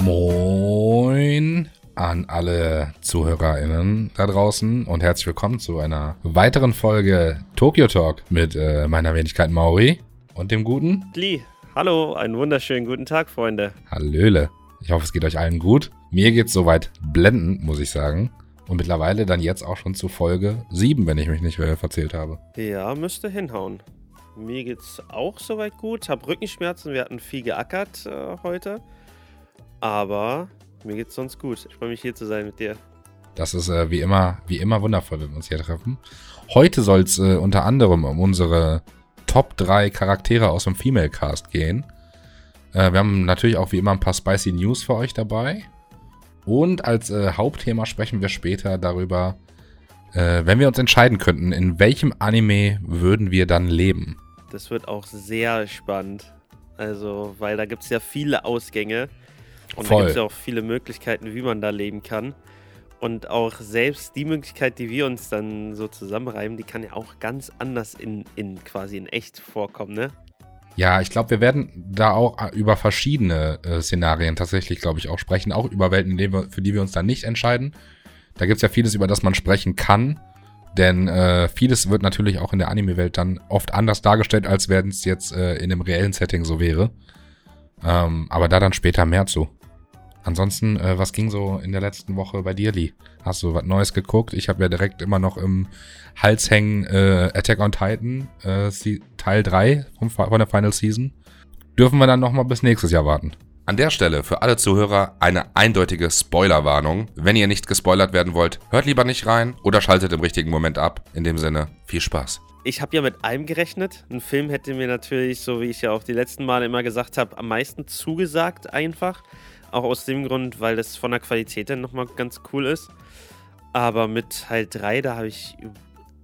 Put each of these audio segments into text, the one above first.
Moin an alle ZuhörerInnen da draußen und herzlich willkommen zu einer weiteren Folge Tokyo Talk mit äh, meiner Wenigkeit Mauri und dem guten Lee. Hallo, einen wunderschönen guten Tag, Freunde. Hallöle. Ich hoffe, es geht euch allen gut. Mir geht's soweit blendend, muss ich sagen. Und mittlerweile dann jetzt auch schon zu Folge 7, wenn ich mich nicht äh, verzählt habe. Ja, müsste hinhauen. Mir geht's auch soweit gut. Hab Rückenschmerzen, wir hatten viel geackert äh, heute. Aber mir geht's sonst gut. Ich freue mich hier zu sein mit dir. Das ist äh, wie immer, wie immer wundervoll, wenn wir uns hier treffen. Heute soll es äh, unter anderem um unsere Top 3 Charaktere aus dem Female Cast gehen. Äh, wir haben natürlich auch wie immer ein paar spicy News für euch dabei. Und als äh, Hauptthema sprechen wir später darüber, äh, wenn wir uns entscheiden könnten, in welchem Anime würden wir dann leben. Das wird auch sehr spannend. Also, weil da gibt es ja viele Ausgänge. Und Voll. da gibt es ja auch viele Möglichkeiten, wie man da leben kann. Und auch selbst die Möglichkeit, die wir uns dann so zusammenreimen, die kann ja auch ganz anders in, in quasi in echt vorkommen, ne? Ja, ich glaube, wir werden da auch äh, über verschiedene äh, Szenarien tatsächlich, glaube ich, auch sprechen. Auch über Welten, für die wir uns dann nicht entscheiden. Da gibt es ja vieles, über das man sprechen kann. Denn äh, vieles wird natürlich auch in der Anime-Welt dann oft anders dargestellt, als wenn es jetzt äh, in einem reellen Setting so wäre. Ähm, aber da dann später mehr zu. Ansonsten, äh, was ging so in der letzten Woche bei dir, Lee? Hast du was Neues geguckt? Ich habe ja direkt immer noch im Hals hängen äh, Attack on Titan, äh, Teil 3 vom, von der Final Season. Dürfen wir dann nochmal bis nächstes Jahr warten? An der Stelle für alle Zuhörer eine eindeutige Spoilerwarnung. Wenn ihr nicht gespoilert werden wollt, hört lieber nicht rein oder schaltet im richtigen Moment ab. In dem Sinne, viel Spaß. Ich habe ja mit einem gerechnet. Ein Film hätte mir natürlich, so wie ich ja auch die letzten Male immer gesagt habe, am meisten zugesagt einfach. Auch aus dem Grund, weil das von der Qualität dann nochmal ganz cool ist. Aber mit Teil 3, da habe ich.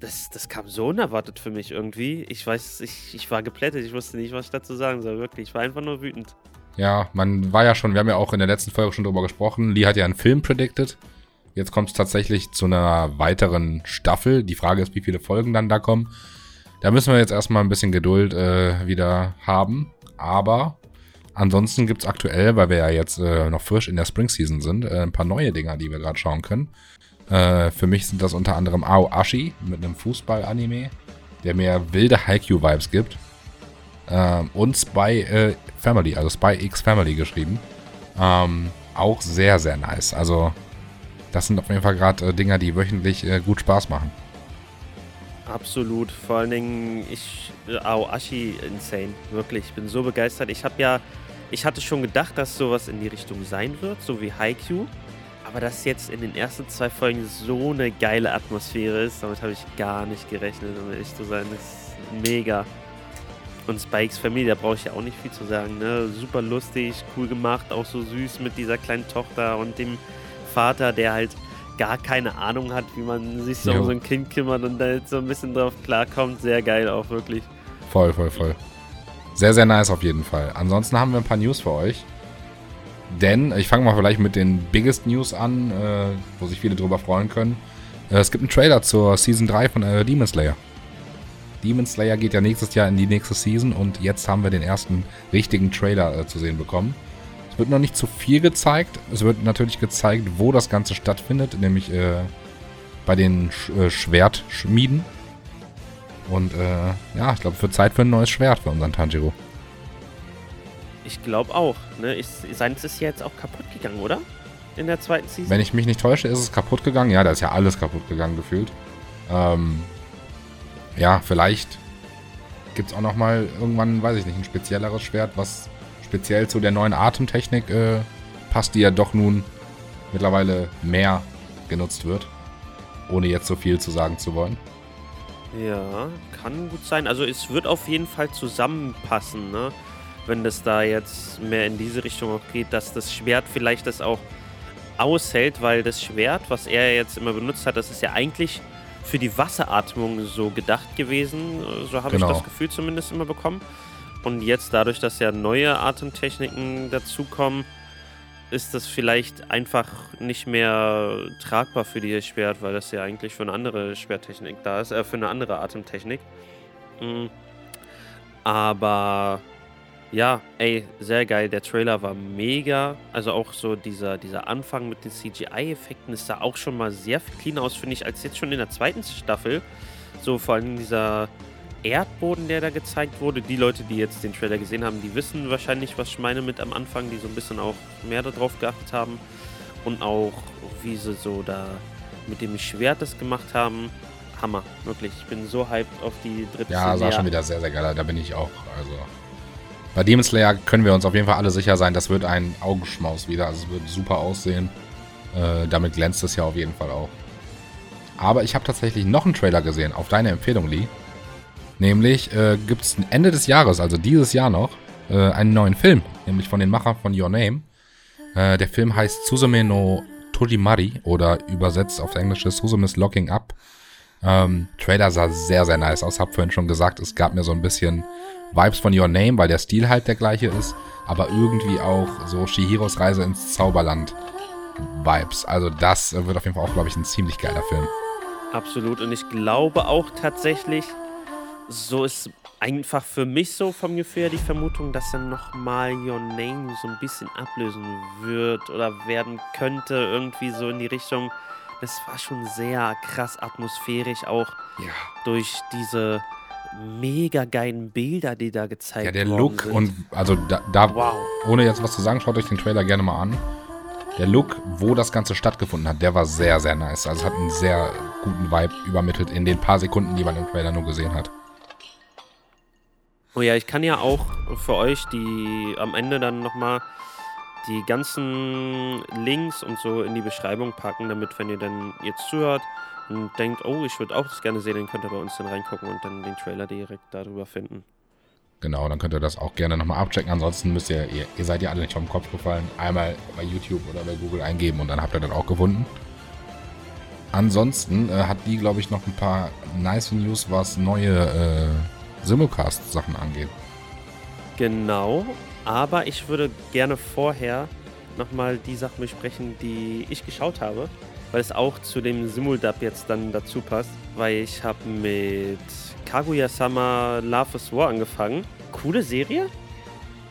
Das, das kam so unerwartet für mich irgendwie. Ich weiß, ich, ich war geplättet. Ich wusste nicht, was ich dazu sagen soll. Wirklich. Ich war einfach nur wütend. Ja, man war ja schon, wir haben ja auch in der letzten Folge schon drüber gesprochen. Lee hat ja einen Film predicted. Jetzt kommt es tatsächlich zu einer weiteren Staffel. Die Frage ist, wie viele Folgen dann da kommen. Da müssen wir jetzt erstmal ein bisschen Geduld äh, wieder haben. Aber Ansonsten gibt es aktuell, weil wir ja jetzt äh, noch frisch in der Spring Season sind, äh, ein paar neue Dinger, die wir gerade schauen können. Äh, für mich sind das unter anderem Ao Ashi mit einem Fußball-Anime, der mir wilde Haikyuu-Vibes gibt. Ähm, und Spy äh, Family, also Spy X Family geschrieben. Ähm, auch sehr, sehr nice. Also, das sind auf jeden Fall gerade äh, Dinger, die wöchentlich äh, gut Spaß machen. Absolut. Vor allen Dingen, ich. Ao Ashi, insane. Wirklich. Ich bin so begeistert. Ich habe ja ich hatte schon gedacht, dass sowas in die Richtung sein wird, so wie Haikyuu. Aber dass jetzt in den ersten zwei Folgen so eine geile Atmosphäre ist, damit habe ich gar nicht gerechnet, um ehrlich zu sein. Das ist mega. Und Spikes Familie, da brauche ich ja auch nicht viel zu sagen. Ne? Super lustig, cool gemacht, auch so süß mit dieser kleinen Tochter und dem Vater, der halt gar keine Ahnung hat, wie man sich so jo. um so ein Kind kümmert und da jetzt so ein bisschen drauf klarkommt. Sehr geil auch, wirklich. Voll, voll, voll. Sehr, sehr nice auf jeden Fall. Ansonsten haben wir ein paar News für euch. Denn, ich fange mal vielleicht mit den Biggest News an, äh, wo sich viele drüber freuen können. Äh, es gibt einen Trailer zur Season 3 von äh, Demon Slayer. Demon Slayer geht ja nächstes Jahr in die nächste Season und jetzt haben wir den ersten richtigen Trailer äh, zu sehen bekommen. Es wird noch nicht zu viel gezeigt. Es wird natürlich gezeigt, wo das Ganze stattfindet, nämlich äh, bei den Sch äh, Schwertschmieden. Und äh, ja, ich glaube, es wird Zeit für ein neues Schwert für unseren Tanjiro. Ich glaube auch. Ne? Ist, seins ist ja jetzt auch kaputt gegangen, oder? In der zweiten Season. Wenn ich mich nicht täusche, ist es kaputt gegangen. Ja, da ist ja alles kaputt gegangen gefühlt. Ähm, ja, vielleicht gibt es auch noch mal irgendwann, weiß ich nicht, ein spezielleres Schwert, was speziell zu der neuen Atemtechnik äh, passt, die ja doch nun mittlerweile mehr genutzt wird. Ohne jetzt so viel zu sagen zu wollen. Ja, kann gut sein. Also es wird auf jeden Fall zusammenpassen, ne? Wenn das da jetzt mehr in diese Richtung auch geht, dass das Schwert vielleicht das auch aushält, weil das Schwert, was er jetzt immer benutzt hat, das ist ja eigentlich für die Wasseratmung so gedacht gewesen. So habe genau. ich das Gefühl zumindest immer bekommen. Und jetzt dadurch, dass ja neue Atemtechniken dazukommen, ist das vielleicht einfach nicht mehr tragbar für dieses Schwert, weil das ja eigentlich für eine andere Schwerttechnik da ist, äh, für eine andere Atemtechnik. Mhm. Aber Ja, ey, sehr geil. Der Trailer war mega. Also auch so dieser, dieser Anfang mit den CGI-Effekten ist da auch schon mal sehr viel cleaner aus, finde ich, als jetzt schon in der zweiten Staffel. So vor allem dieser Erdboden, der da gezeigt wurde. Die Leute, die jetzt den Trailer gesehen haben, die wissen wahrscheinlich, was ich meine mit am Anfang, die so ein bisschen auch mehr darauf geachtet haben. Und auch, wie sie so da mit dem Schwert das gemacht haben. Hammer, wirklich. Ich bin so hyped auf die dritte Ja, sah schon wieder sehr, sehr geil. Da bin ich auch. Also bei Demon Slayer können wir uns auf jeden Fall alle sicher sein, das wird ein Augenschmaus wieder. Also es wird super aussehen. Äh, damit glänzt es ja auf jeden Fall auch. Aber ich habe tatsächlich noch einen Trailer gesehen, auf deine Empfehlung, Lee. Nämlich äh, gibt es Ende des Jahres, also dieses Jahr noch, äh, einen neuen Film. Nämlich von den Machern von Your Name. Äh, der Film heißt Suzume no Torimari oder übersetzt auf Englisch Suzume's Locking Up. Ähm, Trailer sah sehr, sehr nice aus. Hab vorhin schon gesagt, es gab mir so ein bisschen Vibes von Your Name, weil der Stil halt der gleiche ist, aber irgendwie auch so Shihiros Reise ins Zauberland Vibes. Also das wird auf jeden Fall auch, glaube ich, ein ziemlich geiler Film. Absolut. Und ich glaube auch tatsächlich, so ist einfach für mich so vom Gefühl her die Vermutung, dass er nochmal Your Name so ein bisschen ablösen wird oder werden könnte. Irgendwie so in die Richtung. Das war schon sehr krass atmosphärisch, auch ja. durch diese mega geilen Bilder, die da gezeigt werden. Ja, der Look sind. und also da, da wow. ohne jetzt was zu sagen, schaut euch den Trailer gerne mal an. Der Look, wo das Ganze stattgefunden hat, der war sehr, sehr nice. Also es hat einen sehr guten Vibe übermittelt in den paar Sekunden, die man im Trailer nur gesehen hat. Oh ja, ich kann ja auch für euch die am Ende dann nochmal die ganzen Links und so in die Beschreibung packen, damit, wenn ihr dann jetzt zuhört, und denkt, oh, ich würde auch das gerne sehen, dann könnt ihr bei uns dann reingucken und dann den Trailer direkt darüber finden. Genau, dann könnt ihr das auch gerne nochmal abchecken. Ansonsten müsst ihr, ihr, ihr seid ja alle nicht vom Kopf gefallen, einmal bei YouTube oder bei Google eingeben und dann habt ihr das auch gefunden. Ansonsten äh, hat die, glaube ich, noch ein paar nice News, was neue äh, Simulcast-Sachen angeht. Genau, aber ich würde gerne vorher nochmal die Sachen besprechen, die ich geschaut habe weil es auch zu dem Simuldub jetzt dann dazu passt, weil ich habe mit Kaguya-sama Love is War angefangen. Coole Serie,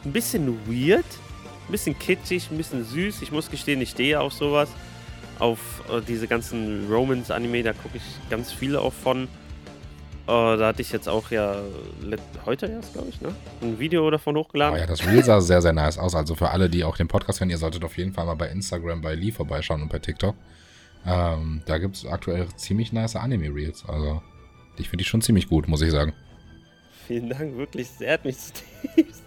ein bisschen weird, ein bisschen kitschig, ein bisschen süß. Ich muss gestehen, ich stehe auf sowas, auf äh, diese ganzen Romance-Anime, da gucke ich ganz viele auch von. Uh, da hatte ich jetzt auch ja heute erst, glaube ich, ne? ein Video davon hochgeladen. Oh ja, das Reel sah sehr, sehr nice aus. Also für alle, die auch den Podcast hören, ihr solltet auf jeden Fall mal bei Instagram bei Lee vorbeischauen und bei TikTok. Ähm, da gibt es aktuell ziemlich nice Anime-Reels. Also, ich finde die schon ziemlich gut, muss ich sagen. Vielen Dank, wirklich. Sehr hat mich zutiefst.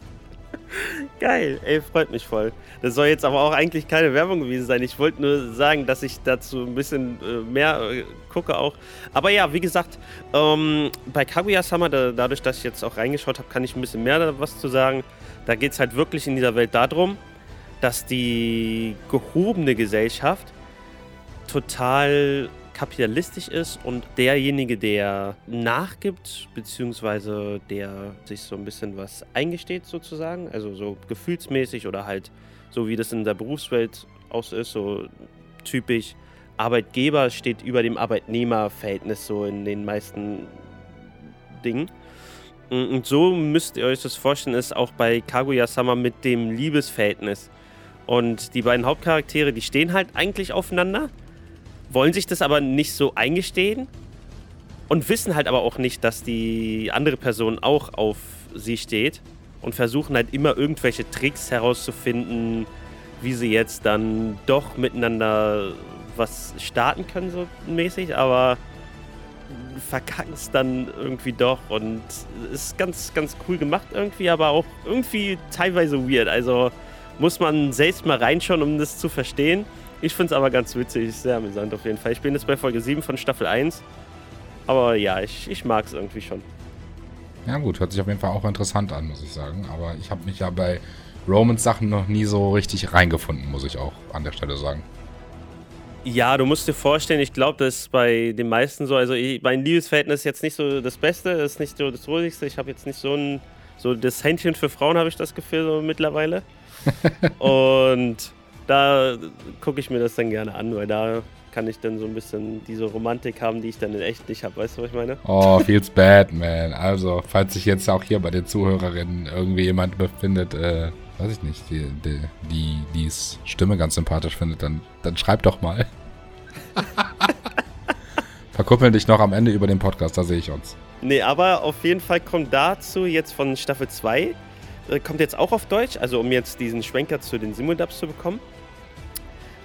Geil, ey, freut mich voll. Das soll jetzt aber auch eigentlich keine Werbung gewesen sein. Ich wollte nur sagen, dass ich dazu ein bisschen äh, mehr äh, gucke auch. Aber ja, wie gesagt, ähm, bei Kaguya-sama, da, dadurch, dass ich jetzt auch reingeschaut habe, kann ich ein bisschen mehr was zu sagen. Da geht es halt wirklich in dieser Welt darum, dass die gehobene Gesellschaft total kapitalistisch ist und derjenige, der nachgibt, beziehungsweise der sich so ein bisschen was eingesteht sozusagen, also so gefühlsmäßig oder halt so wie das in der Berufswelt aus ist, so typisch Arbeitgeber steht über dem Arbeitnehmerverhältnis so in den meisten Dingen. Und so müsst ihr euch das vorstellen, ist auch bei Kaguya-sama mit dem Liebesverhältnis. Und die beiden Hauptcharaktere, die stehen halt eigentlich aufeinander, wollen sich das aber nicht so eingestehen und wissen halt aber auch nicht, dass die andere Person auch auf sie steht und versuchen halt immer irgendwelche Tricks herauszufinden, wie sie jetzt dann doch miteinander was starten können, so mäßig, aber verkacken es dann irgendwie doch und ist ganz, ganz cool gemacht irgendwie, aber auch irgendwie teilweise weird. Also muss man selbst mal reinschauen, um das zu verstehen. Ich finde es aber ganz witzig, sehr amüsant auf jeden Fall. Ich bin jetzt bei Folge 7 von Staffel 1. Aber ja, ich, ich mag es irgendwie schon. Ja gut, hört sich auf jeden Fall auch interessant an, muss ich sagen. Aber ich habe mich ja bei Romans Sachen noch nie so richtig reingefunden, muss ich auch an der Stelle sagen. Ja, du musst dir vorstellen, ich glaube, das ist bei den meisten so. Also ich, mein Liebesverhältnis ist jetzt nicht so das Beste, ist nicht so das Rosigste. Ich habe jetzt nicht so ein, so das Händchen für Frauen, habe ich das Gefühl so mittlerweile. Und da gucke ich mir das dann gerne an, weil da kann ich dann so ein bisschen diese Romantik haben, die ich dann in echt nicht habe. Weißt du, was ich meine? Oh, feels bad, man. Also, falls sich jetzt auch hier bei den Zuhörerinnen irgendwie jemand befindet, äh, weiß ich nicht, die, die, die die's Stimme ganz sympathisch findet, dann, dann schreib doch mal. Verkuppeln dich noch am Ende über den Podcast, da sehe ich uns. Nee, aber auf jeden Fall kommt dazu jetzt von Staffel 2, äh, kommt jetzt auch auf Deutsch, also um jetzt diesen Schwenker zu den Simuldubs zu bekommen.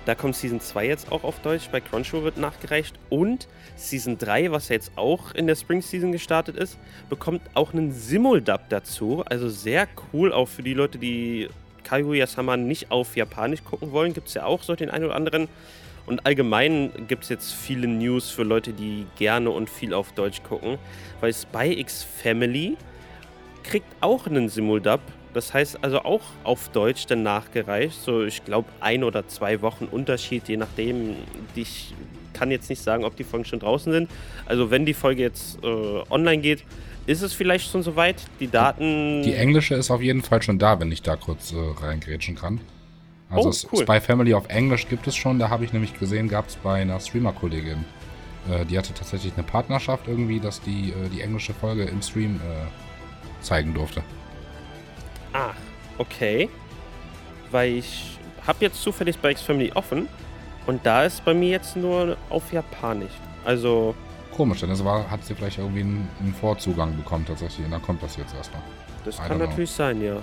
Da kommt Season 2 jetzt auch auf Deutsch, bei Crunchyroll wird nachgereicht. Und Season 3, was ja jetzt auch in der Spring Season gestartet ist, bekommt auch einen Simuldub dazu. Also sehr cool, auch für die Leute, die Kaguya-sama nicht auf Japanisch gucken wollen, gibt es ja auch so den einen oder anderen und allgemein gibt es jetzt viele News für Leute, die gerne und viel auf Deutsch gucken, weil Spy X Family kriegt auch einen Simuldub. Das heißt also auch auf Deutsch dann nachgereicht. So, ich glaube, ein oder zwei Wochen Unterschied, je nachdem. Ich kann jetzt nicht sagen, ob die Folgen schon draußen sind. Also, wenn die Folge jetzt äh, online geht, ist es vielleicht schon soweit. Die Daten. Die englische ist auf jeden Fall schon da, wenn ich da kurz äh, reingrätschen kann. Also Oh, cool. Spy Family auf Englisch gibt es schon. Da habe ich nämlich gesehen, gab es bei einer Streamer-Kollegin. Äh, die hatte tatsächlich eine Partnerschaft irgendwie, dass die äh, die englische Folge im Stream äh, zeigen durfte. Ach, okay. Weil ich habe jetzt zufällig bei X-Family offen und da ist bei mir jetzt nur auf Japanisch. Also, Komisch, denn das war, hat sie vielleicht irgendwie einen, einen Vorzugang bekommen tatsächlich. Und dann kommt das jetzt erstmal. das I kann know. natürlich sein, ja.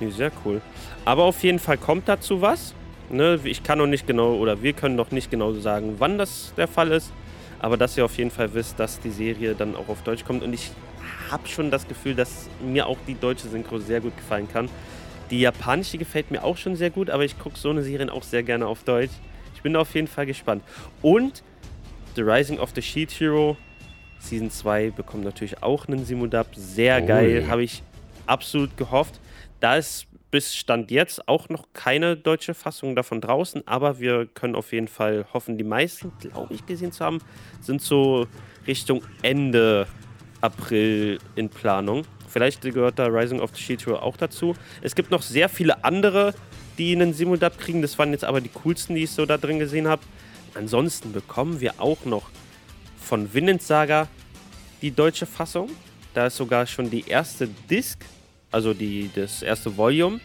Nee, sehr cool. Aber auf jeden Fall kommt dazu was. Ne, ich kann noch nicht genau, oder wir können noch nicht genau sagen, wann das der Fall ist. Aber dass ihr auf jeden Fall wisst, dass die Serie dann auch auf Deutsch kommt. Und ich habe schon das Gefühl, dass mir auch die deutsche Synchro sehr gut gefallen kann. Die japanische gefällt mir auch schon sehr gut, aber ich gucke so eine Serien auch sehr gerne auf Deutsch. Ich bin auf jeden Fall gespannt. Und The Rising of the Shield Hero Season 2 bekommt natürlich auch einen Simudub. Sehr Oh geil, habe ich absolut gehofft. Da ist bis Stand jetzt auch noch keine deutsche Fassung davon draußen, aber wir können auf jeden Fall hoffen, die meisten, glaube ich, gesehen zu haben, sind so Richtung Ende April in Planung. Vielleicht gehört da Rising of the Shield Hero auch dazu. Es gibt noch sehr viele andere, die einen Simuldub kriegen. Das waren jetzt aber die coolsten, die ich so da drin gesehen habe. Ansonsten bekommen wir auch noch von Vinland Saga die deutsche Fassung. Da ist sogar schon die erste Disc, also die, das erste Volume,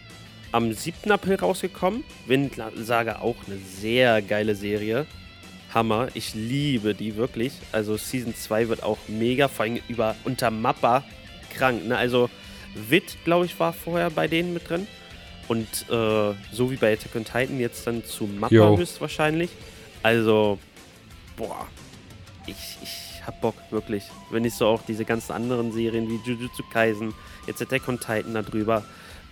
am 7. April rausgekommen. Vinland Saga auch eine sehr geile Serie. Hammer. Ich liebe die wirklich. Also Season 2 wird auch mega, vor allem über unter Mappa krank. Ne? Also Wit, glaube ich, war vorher bei denen mit drin. Und äh, so wie bei Attack on Titan jetzt dann zu Mappa Jo. höchstwahrscheinlich. Also, boah, ich, ich hab Bock, wirklich. Wenn ich so auch diese ganzen anderen Serien wie Jujutsu Kaisen, jetzt Attack on Titan da drüber,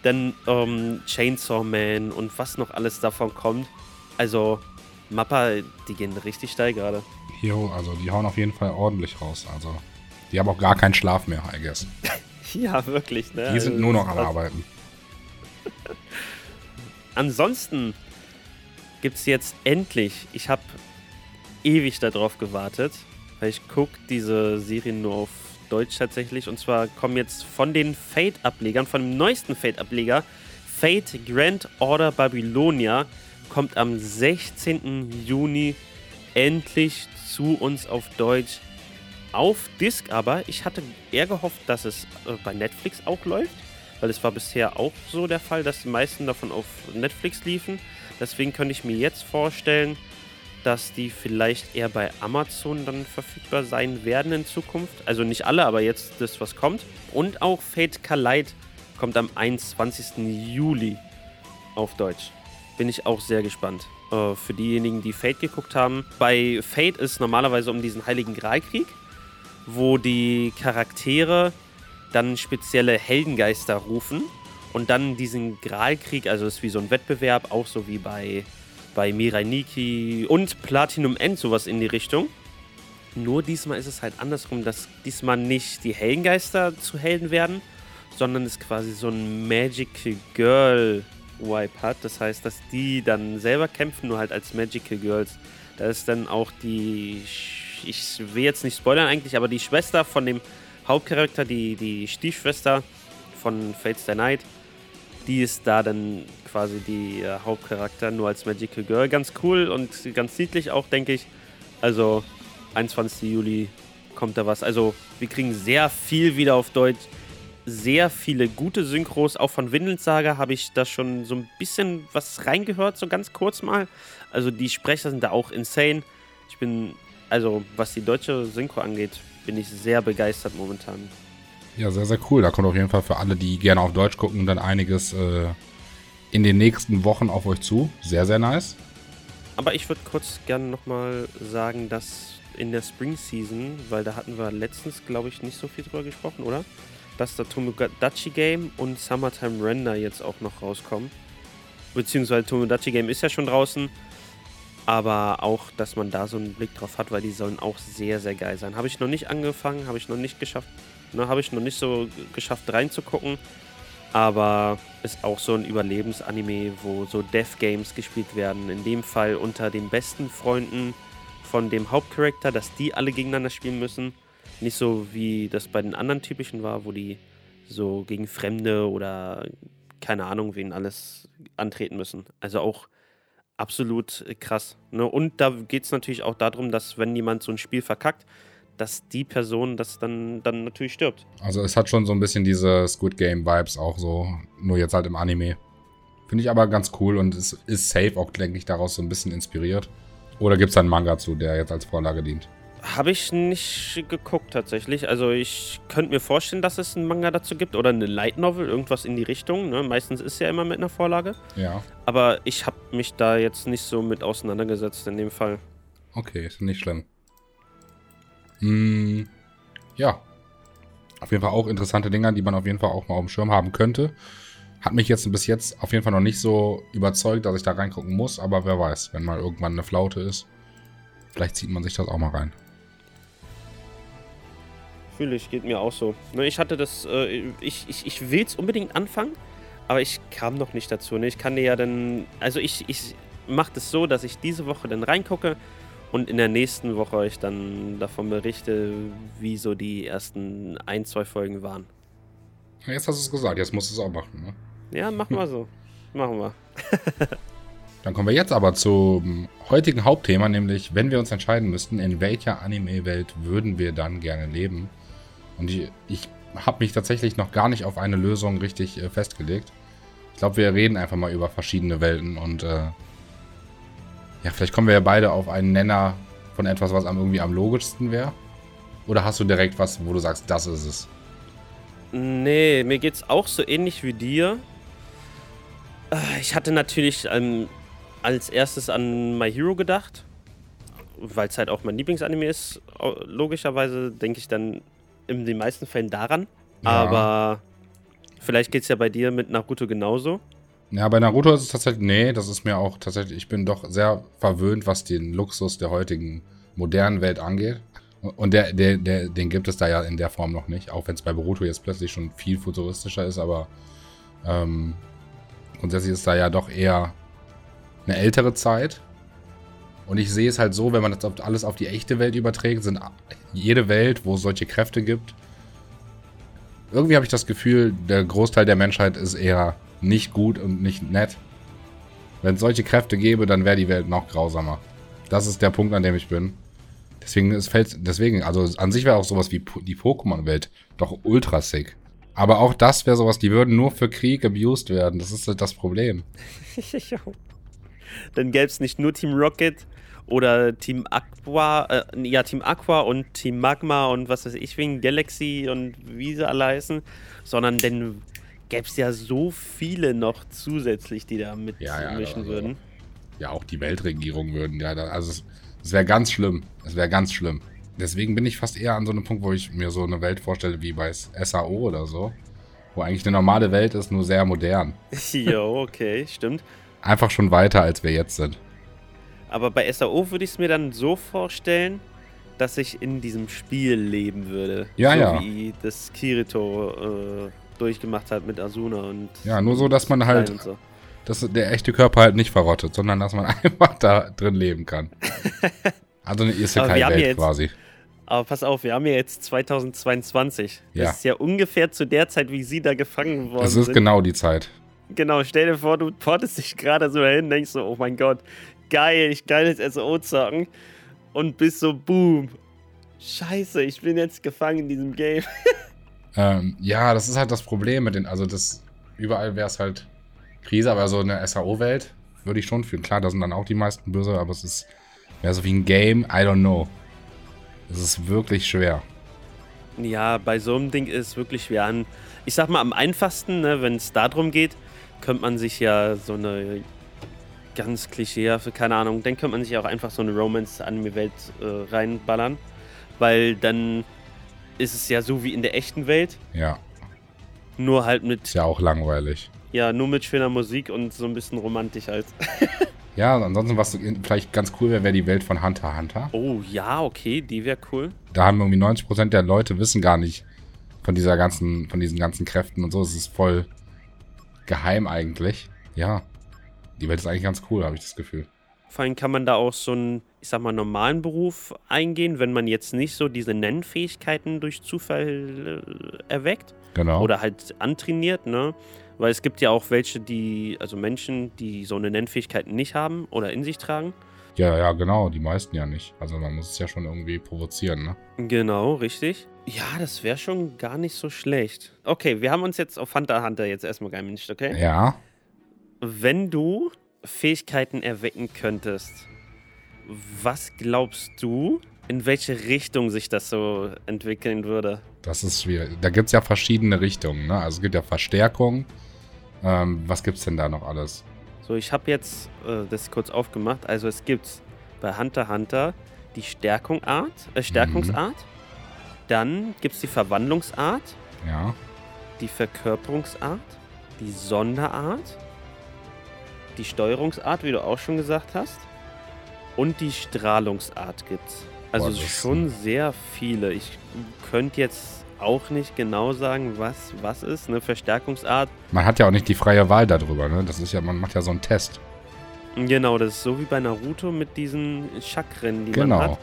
dann ähm, Chainsaw Man und was noch alles davon kommt. Also, Mappa, die gehen richtig steil gerade. Jo, also die hauen auf jeden Fall ordentlich raus. Also die haben auch gar keinen Schlaf mehr, I guess. Ja, wirklich, ne? Die sind Also, nur noch am krass. Arbeiten. Ansonsten gibt es jetzt endlich, ich habe ewig darauf gewartet, weil ich gucke diese Serien nur auf Deutsch tatsächlich. Und zwar kommen jetzt von den Fate-Ablegern, von dem neuesten Fate-Ableger, Fate Grand Order Babylonia, kommt am 16. Juni endlich zu uns auf Deutsch. Auf Disc aber, ich hatte eher gehofft, dass es äh, bei Netflix auch läuft, weil es war bisher auch so der Fall, dass die meisten davon auf Netflix liefen. Deswegen könnte ich mir jetzt vorstellen, dass die vielleicht eher bei Amazon dann verfügbar sein werden in Zukunft. Also nicht alle, aber jetzt das, was kommt. Und auch Fate Collide kommt am 21. Juli auf Deutsch. Bin ich auch sehr gespannt. Äh, für diejenigen, die Fate geguckt haben. Bei Fate ist normalerweise um diesen Heiligen Graalkrieg, wo die Charaktere dann spezielle Heldengeister rufen und dann diesen Graalkrieg, also es ist wie so ein Wettbewerb, auch so wie bei, bei Mirai Nikki und Platinum End, sowas in die Richtung. Nur diesmal ist es halt andersrum, dass diesmal nicht die Heldengeister zu Helden werden, sondern es quasi so ein Magical Girl Wipe hat. Das heißt, dass die dann selber kämpfen, nur halt als Magical Girls. Da ist dann auch die, ich will jetzt nicht spoilern eigentlich, aber die Schwester von dem Hauptcharakter, die, die Stiefschwester von Fates the Night, die ist da dann quasi die äh, Hauptcharakter, nur als Magical Girl. Ganz cool und ganz niedlich auch, denke ich. Also 21. Juli kommt da was. Also wir kriegen sehr viel wieder auf Deutsch. Sehr viele gute Synchros. Auch von Windelsaga habe ich da schon so ein bisschen was reingehört, so ganz kurz mal. Also die Sprecher sind da auch insane. Ich bin, also was die deutsche Synchro angeht, bin ich sehr begeistert momentan. Ja, sehr, sehr cool. Da kommt auf jeden Fall für alle, die gerne auf Deutsch gucken, dann einiges äh, in den nächsten Wochen auf euch zu. Sehr, sehr nice. Aber ich würde kurz gerne nochmal sagen, dass in der Spring Season, weil da hatten wir letztens, glaube ich, nicht so viel drüber gesprochen, oder? Dass der Tomodachi Game und Summertime Render jetzt auch noch rauskommen. Beziehungsweise Tomodachi Game ist ja schon draußen. Aber auch, dass man da so einen Blick drauf hat, weil die sollen auch sehr, sehr geil sein. Habe ich noch nicht angefangen, habe ich noch nicht geschafft. Ne, habe ich noch nicht so geschafft reinzugucken. Aber ist auch so ein Überlebensanime, wo so Death Games gespielt werden. In dem Fall unter den besten Freunden von dem Hauptcharakter, dass die alle gegeneinander spielen müssen. Nicht so wie das bei den anderen typischen war, wo die so gegen Fremde oder keine Ahnung wen alles antreten müssen. Also auch absolut krass. Ne? Und da geht es natürlich auch darum, dass wenn jemand so ein Spiel verkackt, dass die Person das dann, dann natürlich stirbt. Also es hat schon so ein bisschen diese Squid Game Vibes auch so, nur jetzt halt im Anime. Finde ich aber ganz cool und es ist safe auch, denke ich, daraus so ein bisschen inspiriert. Oder gibt es einen Manga zu, der jetzt als Vorlage dient? Habe ich nicht geguckt tatsächlich. Also ich könnte mir vorstellen, dass es einen Manga dazu gibt oder eine Light Novel, irgendwas in die Richtung. Ne? Meistens ist es ja immer mit einer Vorlage. Ja. Aber ich habe mich da jetzt nicht so mit auseinandergesetzt in dem Fall. Okay, ist nicht schlimm. Hm, ja. Auf jeden Fall auch interessante Dinger, die man auf jeden Fall auch mal auf dem Schirm haben könnte. Hat mich jetzt bis jetzt auf jeden Fall noch nicht so überzeugt, dass ich da reingucken muss, aber wer weiß, wenn mal irgendwann eine Flaute ist, vielleicht zieht man sich das auch mal rein. Fühle ich, geht mir auch so. Ne, ich hatte das, äh, ich, ich, ich will es unbedingt anfangen, aber ich kam noch nicht dazu. Ne? Ich kann dir ja dann, also ich, ich mache das so, dass ich diese Woche dann reingucke und in der nächsten Woche euch dann davon berichte, wie so die ersten ein, zwei Folgen waren. Jetzt hast du es gesagt, jetzt musst du es auch machen, ne? Ja, machen wir so. Machen wir. Dann kommen wir jetzt aber zum heutigen Hauptthema, nämlich wenn wir uns entscheiden müssten, in welcher Anime-Welt würden wir dann gerne leben. Und ich, ich habe mich tatsächlich noch gar nicht auf eine Lösung richtig äh, festgelegt. Ich glaube, wir reden einfach mal über verschiedene Welten und äh, ja, vielleicht kommen wir ja beide auf einen Nenner von etwas, was am, irgendwie am logischsten wäre. Oder hast du direkt was, wo du sagst, das ist es? Nee, mir geht's auch so ähnlich wie dir. Äh, ich hatte natürlich ähm, als erstes an My Hero gedacht, weil es halt auch mein Lieblingsanime ist. Logischerweise denke ich dann in den meisten Fällen daran. Ja. Aber vielleicht geht es ja bei dir mit Naruto genauso. Ja, bei Naruto ist es tatsächlich, nee, das ist mir auch tatsächlich, ich bin doch sehr verwöhnt, was den Luxus der heutigen modernen Welt angeht. Und der, der, der, den gibt es da ja in der Form noch nicht, auch wenn es bei Boruto jetzt plötzlich schon viel futuristischer ist, aber ähm, grundsätzlich ist da ja doch eher eine ältere Zeit. Und ich sehe es halt so, wenn man das alles auf die echte Welt überträgt, sind jede Welt, wo es solche Kräfte gibt, irgendwie habe ich das Gefühl, der Großteil der Menschheit ist eher nicht gut und nicht nett. Wenn es solche Kräfte gäbe, dann wäre die Welt noch grausamer. Das ist der Punkt, an dem ich bin. Deswegen, es fällt, deswegen, also an sich wäre auch sowas wie die Pokémon-Welt doch ultra sick. Aber auch das wäre sowas, die würden nur für Krieg abused werden. Das ist das Problem. dann gäbe es nicht nur Team Rocket oder Team Aqua, äh, ja, Team Aqua und Team Magma und was weiß ich, wegen Galaxy und wie sie alle heißen, sondern dann gäbe es ja so viele noch zusätzlich, die da mitmischen ja, ja, also, würden. Ja, auch die Weltregierung würden, ja, also es, es wäre ganz schlimm. Es wäre ganz schlimm. Deswegen bin ich fast eher an so einem Punkt, wo ich mir so eine Welt vorstelle wie bei SAO oder so. Wo eigentlich eine normale Welt ist, nur sehr modern. jo, okay, stimmt. Einfach schon weiter, als wir jetzt sind. Aber bei SAO würde ich es mir dann so vorstellen, dass ich in diesem Spiel leben würde. Ja, so ja. Wie das Kirito äh, durchgemacht hat mit Asuna und. Ja, nur so, dass man halt. So. Dass der echte Körper halt nicht verrottet, sondern dass man einfach da drin leben kann. Also eine Isekai-Welt quasi. Aber pass auf, wir haben ja jetzt 2022. Ja. Das ist ja ungefähr zu der Zeit, wie sie da gefangen worden sind. Das ist genau die Zeit. Genau, stell dir vor, du portest dich gerade so dahin, denkst so, oh mein Gott, geil, ich kann jetzt SO zocken. und bist so, boom. Scheiße, ich bin jetzt gefangen in diesem Game. Ähm, ja, das ist halt das Problem mit den, also das, überall wäre es halt Krise, aber so eine SAO-Welt würde ich schon fühlen. Klar, da sind dann auch die meisten böse, aber es ist mehr so wie ein Game, I don't know. Es ist wirklich schwer. Ja, bei so einem Ding ist es wirklich schwer. An, ich sag mal, am einfachsten, ne, wenn es darum geht, könnte man sich ja so eine ganz klischeehafte, keine Ahnung, dann könnte man sich auch einfach so eine Romance-Anime-Welt äh, reinballern. Weil dann ist es ja so wie in der echten Welt. Ja. Nur halt mit. Ist ja auch langweilig. Ja, nur mit schöner Musik und so ein bisschen romantisch halt. ja, ansonsten, was vielleicht ganz cool wäre, wäre die Welt von Hunter Hunter. Oh, ja, okay, die wäre cool. Da haben irgendwie 90% der Leute wissen gar nicht von dieser ganzen, von diesen ganzen Kräften und so. Es ist voll geheim eigentlich. Ja. Die Welt ist eigentlich ganz cool, habe ich das Gefühl. Vor allem kann man da auch so einen, ich sag mal, normalen Beruf eingehen, wenn man jetzt nicht so diese Nennfähigkeiten durch Zufall äh, erweckt. Genau. Oder halt antrainiert, ne? Weil es gibt ja auch welche, die, also Menschen, die so eine Nennfähigkeit nicht haben oder in sich tragen. Ja, ja, genau, die meisten ja nicht. Also man muss es ja schon irgendwie provozieren, ne? Genau, richtig. Ja, das wäre schon gar nicht so schlecht. Okay, wir haben uns jetzt auf Hunter Hunter jetzt erstmal geeinigt, okay? Ja. Wenn du Fähigkeiten erwecken könntest, was glaubst du, in welche Richtung sich das so entwickeln würde? Das ist schwierig. Da gibt es ja verschiedene Richtungen. Ne? Also es gibt ja Verstärkung. Ähm, was gibt es denn da noch alles? So, ich habe jetzt äh, das kurz aufgemacht. Also es gibt bei Hunter Hunter die Stärkungart, äh, Stärkungsart. Mhm. Dann gibt es die Verwandlungsart. Ja. Die Verkörperungsart. Die Sonderart die Steuerungsart, wie du auch schon gesagt hast. Und die Strahlungsart gibt's. Also Boah, schon sehr viele. Ich könnte jetzt auch nicht genau sagen, was was ist. Eine Verstärkungsart. Man hat ja auch nicht die freie Wahl darüber, ne? Das ist ja, man macht ja so einen Test. Genau, das ist so wie bei Naruto mit diesen Chakren, die genau. man hat,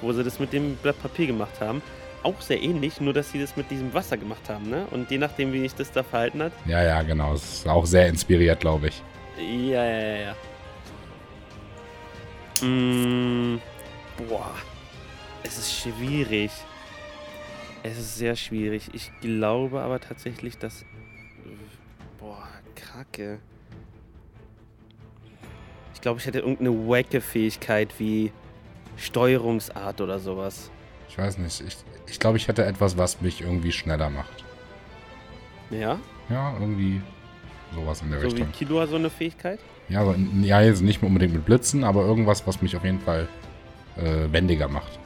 wo sie das mit dem Blatt Papier gemacht haben. Auch sehr ähnlich, nur dass sie das mit diesem Wasser gemacht haben, ne? Und je nachdem, wie sich das da verhalten hat. Ja, ja, genau. Es ist auch sehr inspiriert, glaube ich. Ja, ja, ja. Mm, boah. Es ist schwierig. Es ist sehr schwierig. Ich glaube aber tatsächlich, dass. Boah, Kacke. Ich glaube, ich hätte irgendeine wacke Fähigkeit wie Steuerungsart oder sowas. Ich weiß nicht. Ich, ich glaube, ich hätte etwas, was mich irgendwie schneller macht. Ja? Ja, irgendwie Sowas in der so Richtung. Wie Killua so eine Fähigkeit? Ja, aber, ja, jetzt nicht unbedingt mit Blitzen, aber irgendwas, was mich auf jeden Fall äh, wendiger macht.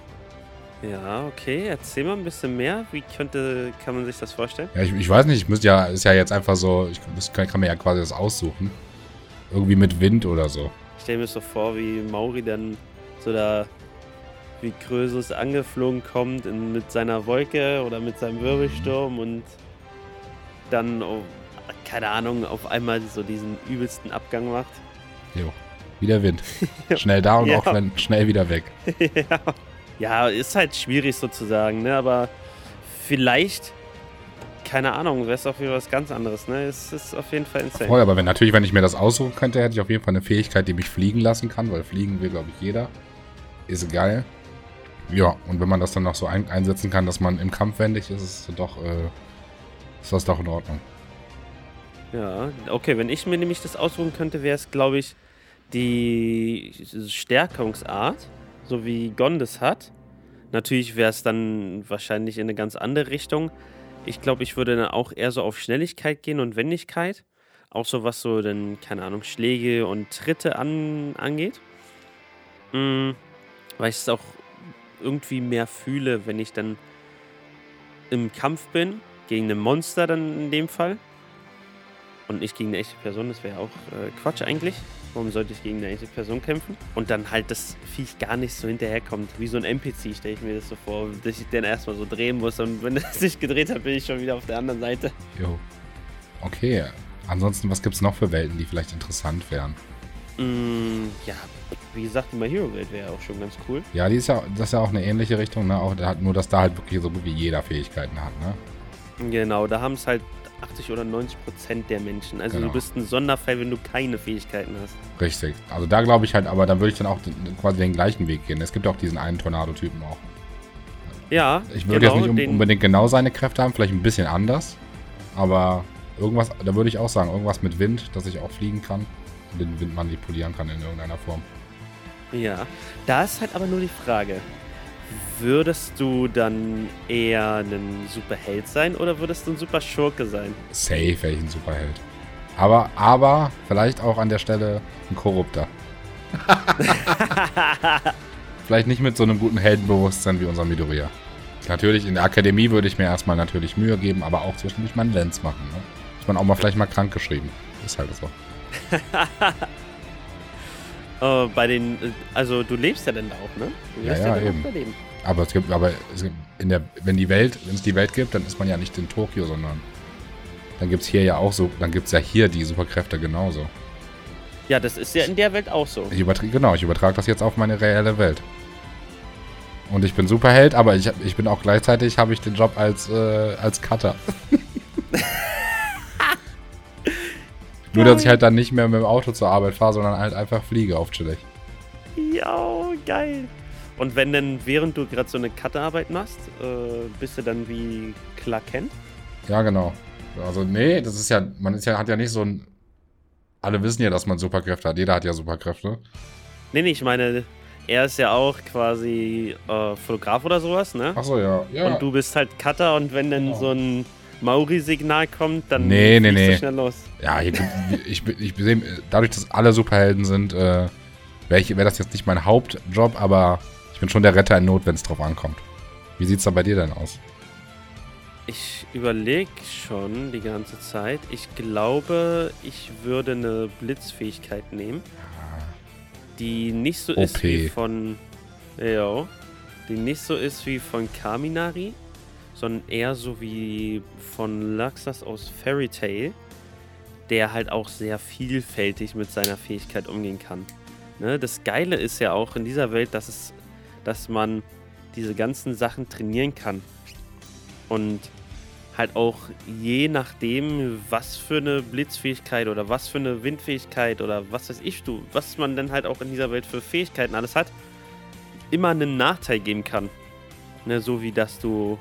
Ja, okay. Erzähl mal ein bisschen mehr. Wie könnte, kann man sich das vorstellen? Ja, ich, ich weiß nicht. Ich müsste ja, ist ja jetzt einfach so, ich das kann, kann mir ja quasi das aussuchen. Irgendwie mit Wind oder so. Ich stelle mir so vor, wie Mauri dann so da wie Krösus angeflogen kommt in, mit seiner Wolke oder mit seinem Wirbelsturm mhm. und dann oh, keine Ahnung, auf einmal so diesen übelsten Abgang macht. Jo, wie der Wind. Schnell da und ja. auch schnell wieder weg. ja. ja, ist halt schwierig sozusagen, ne? Aber vielleicht, keine Ahnung, wäre es auch wieder was ganz anderes, ne? Es ist auf jeden Fall insane. Voll, aber wenn natürlich, wenn ich mir das aussuchen könnte, hätte ich auf jeden Fall eine Fähigkeit, die mich fliegen lassen kann, weil fliegen will, glaube ich, jeder. Ist geil. Ja, und wenn man das dann noch so ein einsetzen kann, dass man im Kampf wendig ist, ist doch, äh, ist das doch in Ordnung. Ja, okay, wenn ich mir nämlich das aussuchen könnte, wäre es, glaube ich, die Stärkungsart, so wie Gondes hat. Natürlich wäre es dann wahrscheinlich in eine ganz andere Richtung. Ich glaube, ich würde dann auch eher so auf Schnelligkeit gehen und Wendigkeit. Auch so was so dann, keine Ahnung, Schläge und Tritte an, angeht. Mhm, weil ich es auch irgendwie mehr fühle, wenn ich dann im Kampf bin, gegen ein Monster dann in dem Fall und nicht gegen eine echte Person, das wäre auch äh, Quatsch eigentlich. Warum sollte ich gegen eine echte Person kämpfen? Und dann halt das Viech gar nicht so hinterherkommt. Wie so ein NPC stelle ich mir das so vor, dass ich den erstmal so drehen muss und wenn er sich gedreht hat, bin ich schon wieder auf der anderen Seite. Jo. Okay. Ansonsten, was gibt es noch für Welten, die vielleicht interessant wären? Mm, ja, wie gesagt, die My Hero Welt wäre auch schon ganz cool. Ja, die ist ja, das ist ja auch eine ähnliche Richtung, ne? Auch, nur, dass da halt wirklich so gut wie jeder Fähigkeiten hat, ne? Genau, da haben es halt 80 oder 90 Prozent der Menschen. Also Genau. du bist ein Sonderfall, wenn du keine Fähigkeiten hast. Richtig. Also da glaube ich halt, aber dann würde ich dann auch quasi den gleichen Weg gehen. Es gibt auch diesen einen Tornado-Typen auch. Ja, Ich würde genau, jetzt nicht unbedingt genau seine Kräfte haben, vielleicht ein bisschen anders. Aber irgendwas, da würde ich auch sagen, irgendwas mit Wind, dass ich auch fliegen kann und den Wind manipulieren kann in irgendeiner Form. Ja, da ist halt aber nur die Frage, würdest du dann eher ein Superheld sein oder würdest du ein Super Schurke sein? Safe wäre ich ein Superheld. Aber, aber vielleicht auch an der Stelle ein Korrupter. vielleicht nicht mit so einem guten Heldenbewusstsein wie unser Midoriya. Natürlich, in der Akademie würde ich mir erstmal natürlich Mühe geben, aber auch zwischendurch mal einen Lenz machen. Ne? Ist man auch mal vielleicht mal krank geschrieben. Ist halt so. Äh, bei den, äh, also du lebst ja dann da auch, ne? Du Ja, wirst ja, auch eben. überleben. Aber es gibt, aber es gibt in der, wenn die Welt, wenn es die Welt gibt, dann ist man ja nicht in Tokio, sondern dann gibt es hier ja auch so, dann gibt es ja hier die Superkräfte genauso. Ja, das ist ja in der Welt auch so. Ich übertrage, genau, ich übertrage das jetzt auf meine reelle Welt. Und ich bin Superheld, aber ich, ich bin auch gleichzeitig, habe ich den Job als, äh, als Cutter. Nur, dass ich halt dann nicht mehr mit dem Auto zur Arbeit fahre, sondern halt einfach fliege auf chillig. Ja, geil. Und wenn denn, während du gerade so eine Cutterarbeit machst, äh, bist du dann wie Clark Kent? Ja, genau. Also, nee, das ist ja, man ist ja, hat ja nicht so ein. Alle wissen ja, dass man Superkräfte hat. Jeder hat ja Superkräfte. Nee, nee, ich meine, er ist ja auch quasi äh, Fotograf oder sowas, ne? Achso, ja. ja. Und du bist halt Cutter und wenn dann Genau. so ein Mauri-Signal kommt, dann Nee, nee, nee. schnell los. Ja, ich, bin- ich sehe, dadurch, dass alle Superhelden sind, äh, wäre wär das jetzt nicht mein Hauptjob, aber ich bin schon der Retter in Not, wenn es drauf ankommt. Wie sieht's da bei dir denn aus? Ich überlege schon die ganze Zeit. Ich glaube, ich würde eine Blitzfähigkeit nehmen, die nicht so ist OP. wie von. Ja, die nicht so ist wie von Kaminari, sondern eher so wie von Laxas aus Fairy Tail, der halt auch sehr vielfältig mit seiner Fähigkeit umgehen kann. Ne? Das Geile ist ja auch in dieser Welt, dass es, dass man diese ganzen Sachen trainieren kann. Und halt auch je nachdem, was für eine Blitzfähigkeit oder was für eine Windfähigkeit oder was weiß ich, du, was man dann halt auch in dieser Welt für Fähigkeiten alles hat, immer einen Nachteil geben kann. Ne, so wie dass du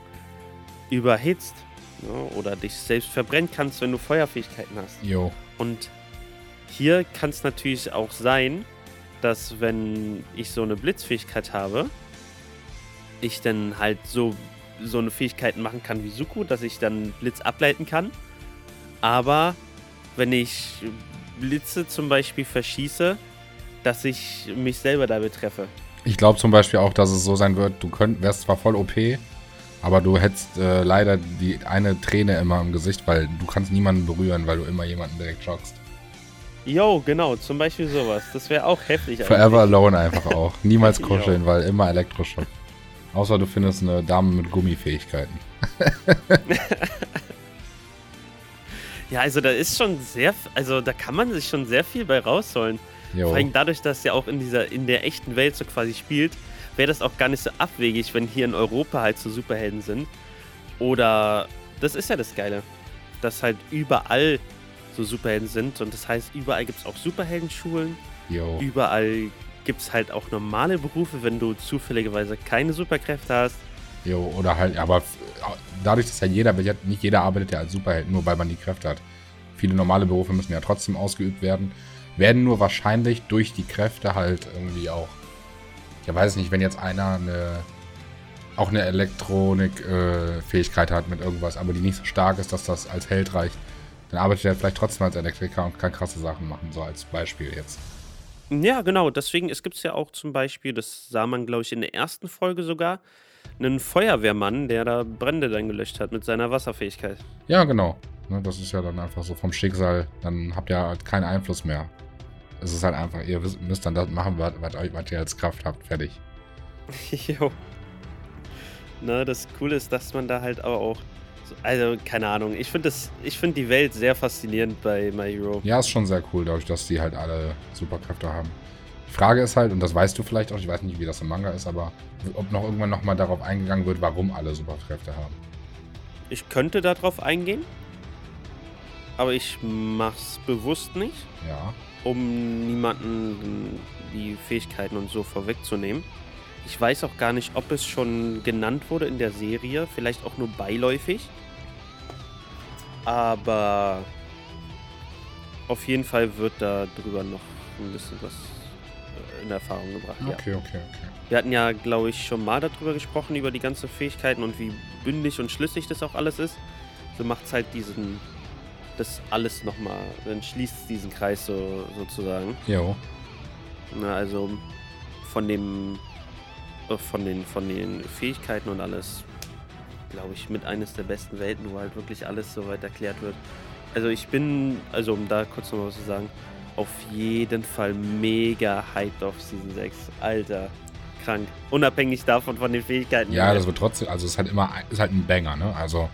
überhitzt ne, oder dich selbst verbrennen kannst, wenn du Feuerfähigkeiten hast. Jo. Und hier kann es natürlich auch sein, dass wenn ich so eine Blitzfähigkeit habe, ich dann halt so, so eine Fähigkeit machen kann wie Suku, dass ich dann Blitz ableiten kann. Aber wenn ich Blitze zum Beispiel verschieße, dass ich mich selber dabei treffe. Ich glaube zum Beispiel auch, dass es so sein wird, du könnt, wärst zwar voll OP, aber du hättest äh, leider die eine Träne immer im Gesicht, weil du kannst niemanden berühren, weil du immer jemanden direkt schockst. Yo, genau, zum Beispiel sowas. Das wäre auch heftig. Forever alone einfach auch. Niemals Jo. kuscheln, weil immer Elektroschock. Außer du findest eine Dame mit Gummifähigkeiten. Ja, also da ist schon sehr, also da kann man sich schon sehr viel bei rausholen. Jo. Vor allem dadurch, dass ja auch in dieser, in der echten Welt so quasi spielt, wäre das auch gar nicht so abwegig, wenn hier in Europa halt so Superhelden sind. Oder, das ist ja das Geile, dass halt überall so Superhelden sind. Und das heißt, überall gibt es auch Superheldenschulen. Jo. Überall gibt es halt auch normale Berufe, wenn du zufälligerweise keine Superkräfte hast. Jo, oder halt, aber dadurch, dass ja jeder, nicht jeder arbeitet ja als Superheld, nur weil man die Kräfte hat. Viele normale Berufe müssen ja trotzdem ausgeübt werden, werden nur wahrscheinlich durch die Kräfte halt irgendwie auch. Ich weiß nicht, wenn jetzt einer eine, auch eine Elektronik-Fähigkeit hat mit irgendwas, aber die nicht so stark ist, dass das als Held reicht, dann arbeitet er vielleicht trotzdem als Elektriker und kann krasse Sachen machen, so als Beispiel jetzt. Ja, genau. Deswegen, es gibt ja auch zum Beispiel, das sah man, glaube ich, in der ersten Folge sogar, einen Feuerwehrmann, der da Brände dann gelöscht hat mit seiner Wasserfähigkeit. Ja, genau. Ne, das ist ja dann einfach so vom Schicksal, dann habt ihr halt keinen Einfluss mehr. Es ist halt einfach, ihr müsst dann das machen, was, was, was ihr als Kraft habt. Fertig. jo. Na, das Coole ist, dass man da halt aber auch. so- Also, keine Ahnung. Ich finde find die Welt sehr faszinierend bei My Hero. Ja, ist schon sehr cool, dadurch, dass die halt alle Superkräfte haben. Die Frage ist halt, und das weißt du vielleicht auch, ich weiß nicht, wie das im Manga ist, aber ob noch irgendwann nochmal darauf eingegangen wird, warum alle Superkräfte haben. Ich könnte darauf eingehen. aber ich mach's bewusst nicht, Ja. Um niemanden die Fähigkeiten und so vorwegzunehmen. Ich weiß auch gar nicht, ob es schon genannt wurde in der Serie, vielleicht auch nur beiläufig. Aber auf jeden Fall wird da drüber noch ein bisschen was äh, in Erfahrung gebracht. Ja. Okay, okay, okay. Wir hatten ja, glaube ich, schon mal darüber gesprochen, über die ganzen Fähigkeiten und wie bündig und schlüssig das auch alles ist. So macht es halt diesen, das alles nochmal, dann schließt es diesen Kreis so, sozusagen. Jo. Na, also von dem, äh, von den, von den Fähigkeiten und alles, glaube ich, mit eines der besten Welten, wo halt wirklich alles soweit erklärt wird. Also ich bin, also um da kurz noch was zu sagen, auf jeden Fall mega hyped auf Season 6. Alter, krank. Unabhängig davon von den Fähigkeiten. Ja, das wird trotzdem, also es ist halt immer, ist halt ein Banger, ne? Also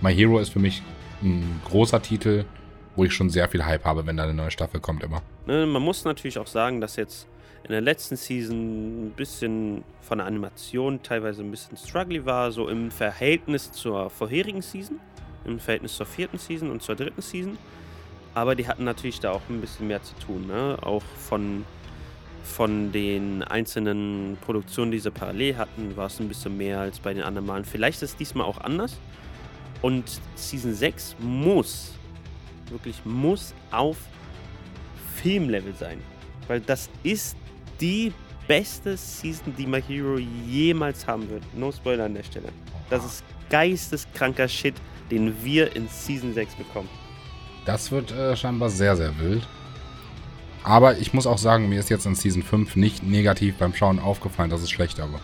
My Hero ist für mich ein großer Titel, wo ich schon sehr viel Hype habe, wenn da eine neue Staffel kommt immer. Ne, man muss natürlich auch sagen, dass jetzt in der letzten Season ein bisschen von der Animation teilweise ein bisschen struggly war, so im Verhältnis zur vorherigen Season, im Verhältnis zur vierten Season und zur dritten Season. Aber die hatten natürlich da auch ein bisschen mehr zu tun, ne? Auch von, von den einzelnen Produktionen, die sie parallel hatten, war es ein bisschen mehr als bei den anderen Malen. Vielleicht ist es diesmal auch anders. Und Season 6 muss, wirklich muss auf Filmlevel sein. Weil das ist die beste Season, die My Hero jemals haben wird. No Spoiler an der Stelle. Das ist geisteskranker Shit, den wir in Season 6 bekommen. Das wird äh, scheinbar sehr, sehr wild. Aber ich muss auch sagen, mir ist jetzt in Season 5 nicht negativ beim Schauen aufgefallen, dass es schlechter war.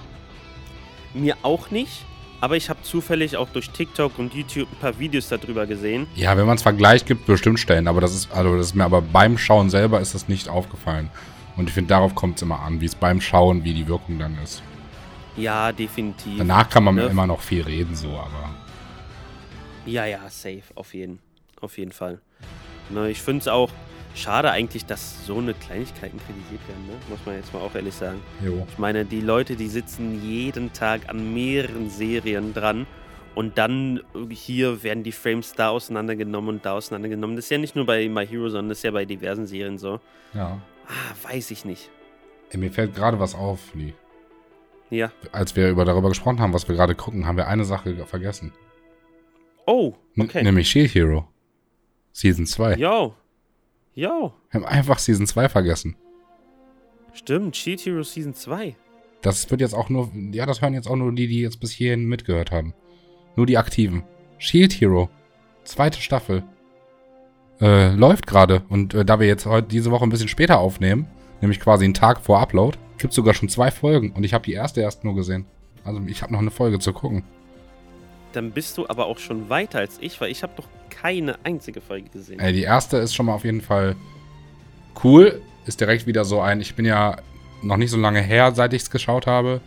Mir auch nicht, aber ich habe zufällig auch durch TikTok und YouTube ein paar Videos darüber gesehen. Ja, wenn man es vergleicht, gibt es bestimmt Stellen, aber das ist, also das ist mir aber beim Schauen selber ist das nicht aufgefallen. Und ich finde, darauf kommt es immer an, wie es beim Schauen, wie die Wirkung dann ist. Ja, definitiv. Danach kann man Ne? immer noch viel reden, so, aber. Ja, ja, safe, auf jeden. Auf jeden Fall. Ne, ich finde es auch schade eigentlich, dass so eine Kleinigkeiten kritisiert werden, ne? muss man jetzt mal auch ehrlich sagen. Jo. Ich meine, die Leute, die sitzen jeden Tag an mehreren Serien dran und dann hier werden die Frames da auseinandergenommen und da auseinandergenommen. Das ist ja nicht nur bei My Hero, sondern das ist ja bei diversen Serien so. Ja. Ah, weiß ich nicht. Ey, mir fällt gerade was auf, Lee. Ja. Als wir über darüber gesprochen haben, was wir gerade gucken, haben wir eine Sache vergessen. Oh, N okay. Nämlich Shield Hero. Season 2. Yo. Yo. Wir haben einfach Season 2 vergessen. Stimmt, Cheat Hero Season 2. Das wird jetzt auch nur, ja, das hören jetzt auch nur die, die jetzt bis hierhin mitgehört haben. Nur die Aktiven. Shield Hero. Zweite Staffel. Äh, läuft gerade. Und äh, da wir jetzt heute diese Woche ein bisschen später aufnehmen, nämlich quasi einen Tag vor Upload, gibt es sogar schon zwei Folgen. Und ich habe die erste erst nur gesehen. Also ich habe noch eine Folge zu gucken. Dann bist du aber auch schon weiter als ich, weil ich habe doch keine einzige Folge gesehen. Ey, die erste ist schon mal auf jeden Fall cool. Ist direkt wieder so ein, ich bin ja noch nicht so lange her, seit ich es geschaut habe.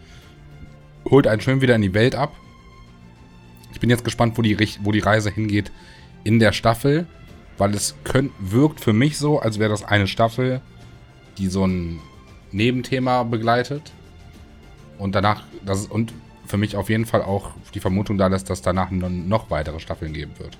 Holt einen schön wieder in die Welt ab. Ich bin jetzt gespannt, wo die, wo die Reise hingeht in der Staffel. Weil es könnt, wirkt für mich so, als wäre das eine Staffel, die so ein Nebenthema begleitet. Und danach, das und für mich auf jeden Fall auch die Vermutung da, dass das danach noch- weitere Staffeln geben wird.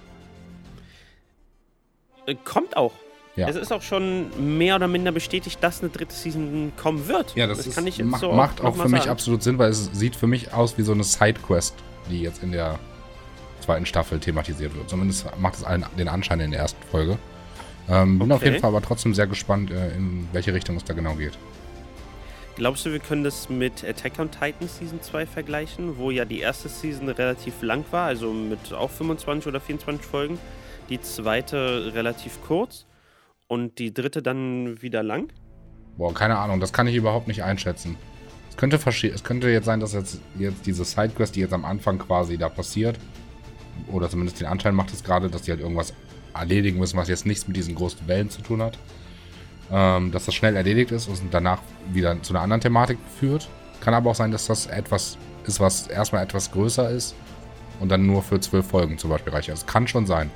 Äh, Kommt auch. Ja. Es ist auch schon mehr oder minder bestätigt, dass eine dritte Season kommen wird. Ja, das, ist, kann ich jetzt ma so macht auch für mich sagen. absolut Sinn, weil es sieht für mich aus wie so eine Sidequest, die jetzt in der zweiten Staffel thematisiert wird. Zumindest macht es allen den Anschein in der ersten Folge. Ähm, bin auf Okay. jeden Fall aber trotzdem sehr gespannt, äh, in welche Richtung es da genau geht. Glaubst du, wir können das mit Attack on Titan Season 2 vergleichen, wo ja die erste Season relativ lang war, also mit auch 25 oder 24 Folgen, die zweite relativ kurz und die dritte dann wieder lang? Boah, keine Ahnung, das kann ich überhaupt nicht einschätzen. Es könnte, es könnte jetzt sein, dass jetzt, jetzt diese Sidequest, die jetzt am Anfang quasi da passiert, oder zumindest den Anschein macht es gerade, dass die halt irgendwas erledigen müssen, was jetzt nichts mit diesen großen Wellen zu tun hat. Ähm, dass das schnell erledigt ist und danach wieder zu einer anderen Thematik führt. Kann aber auch sein, dass das etwas ist, was erstmal etwas größer ist und dann nur für zwölf Folgen zum Beispiel reicht. Also, kann schon sein.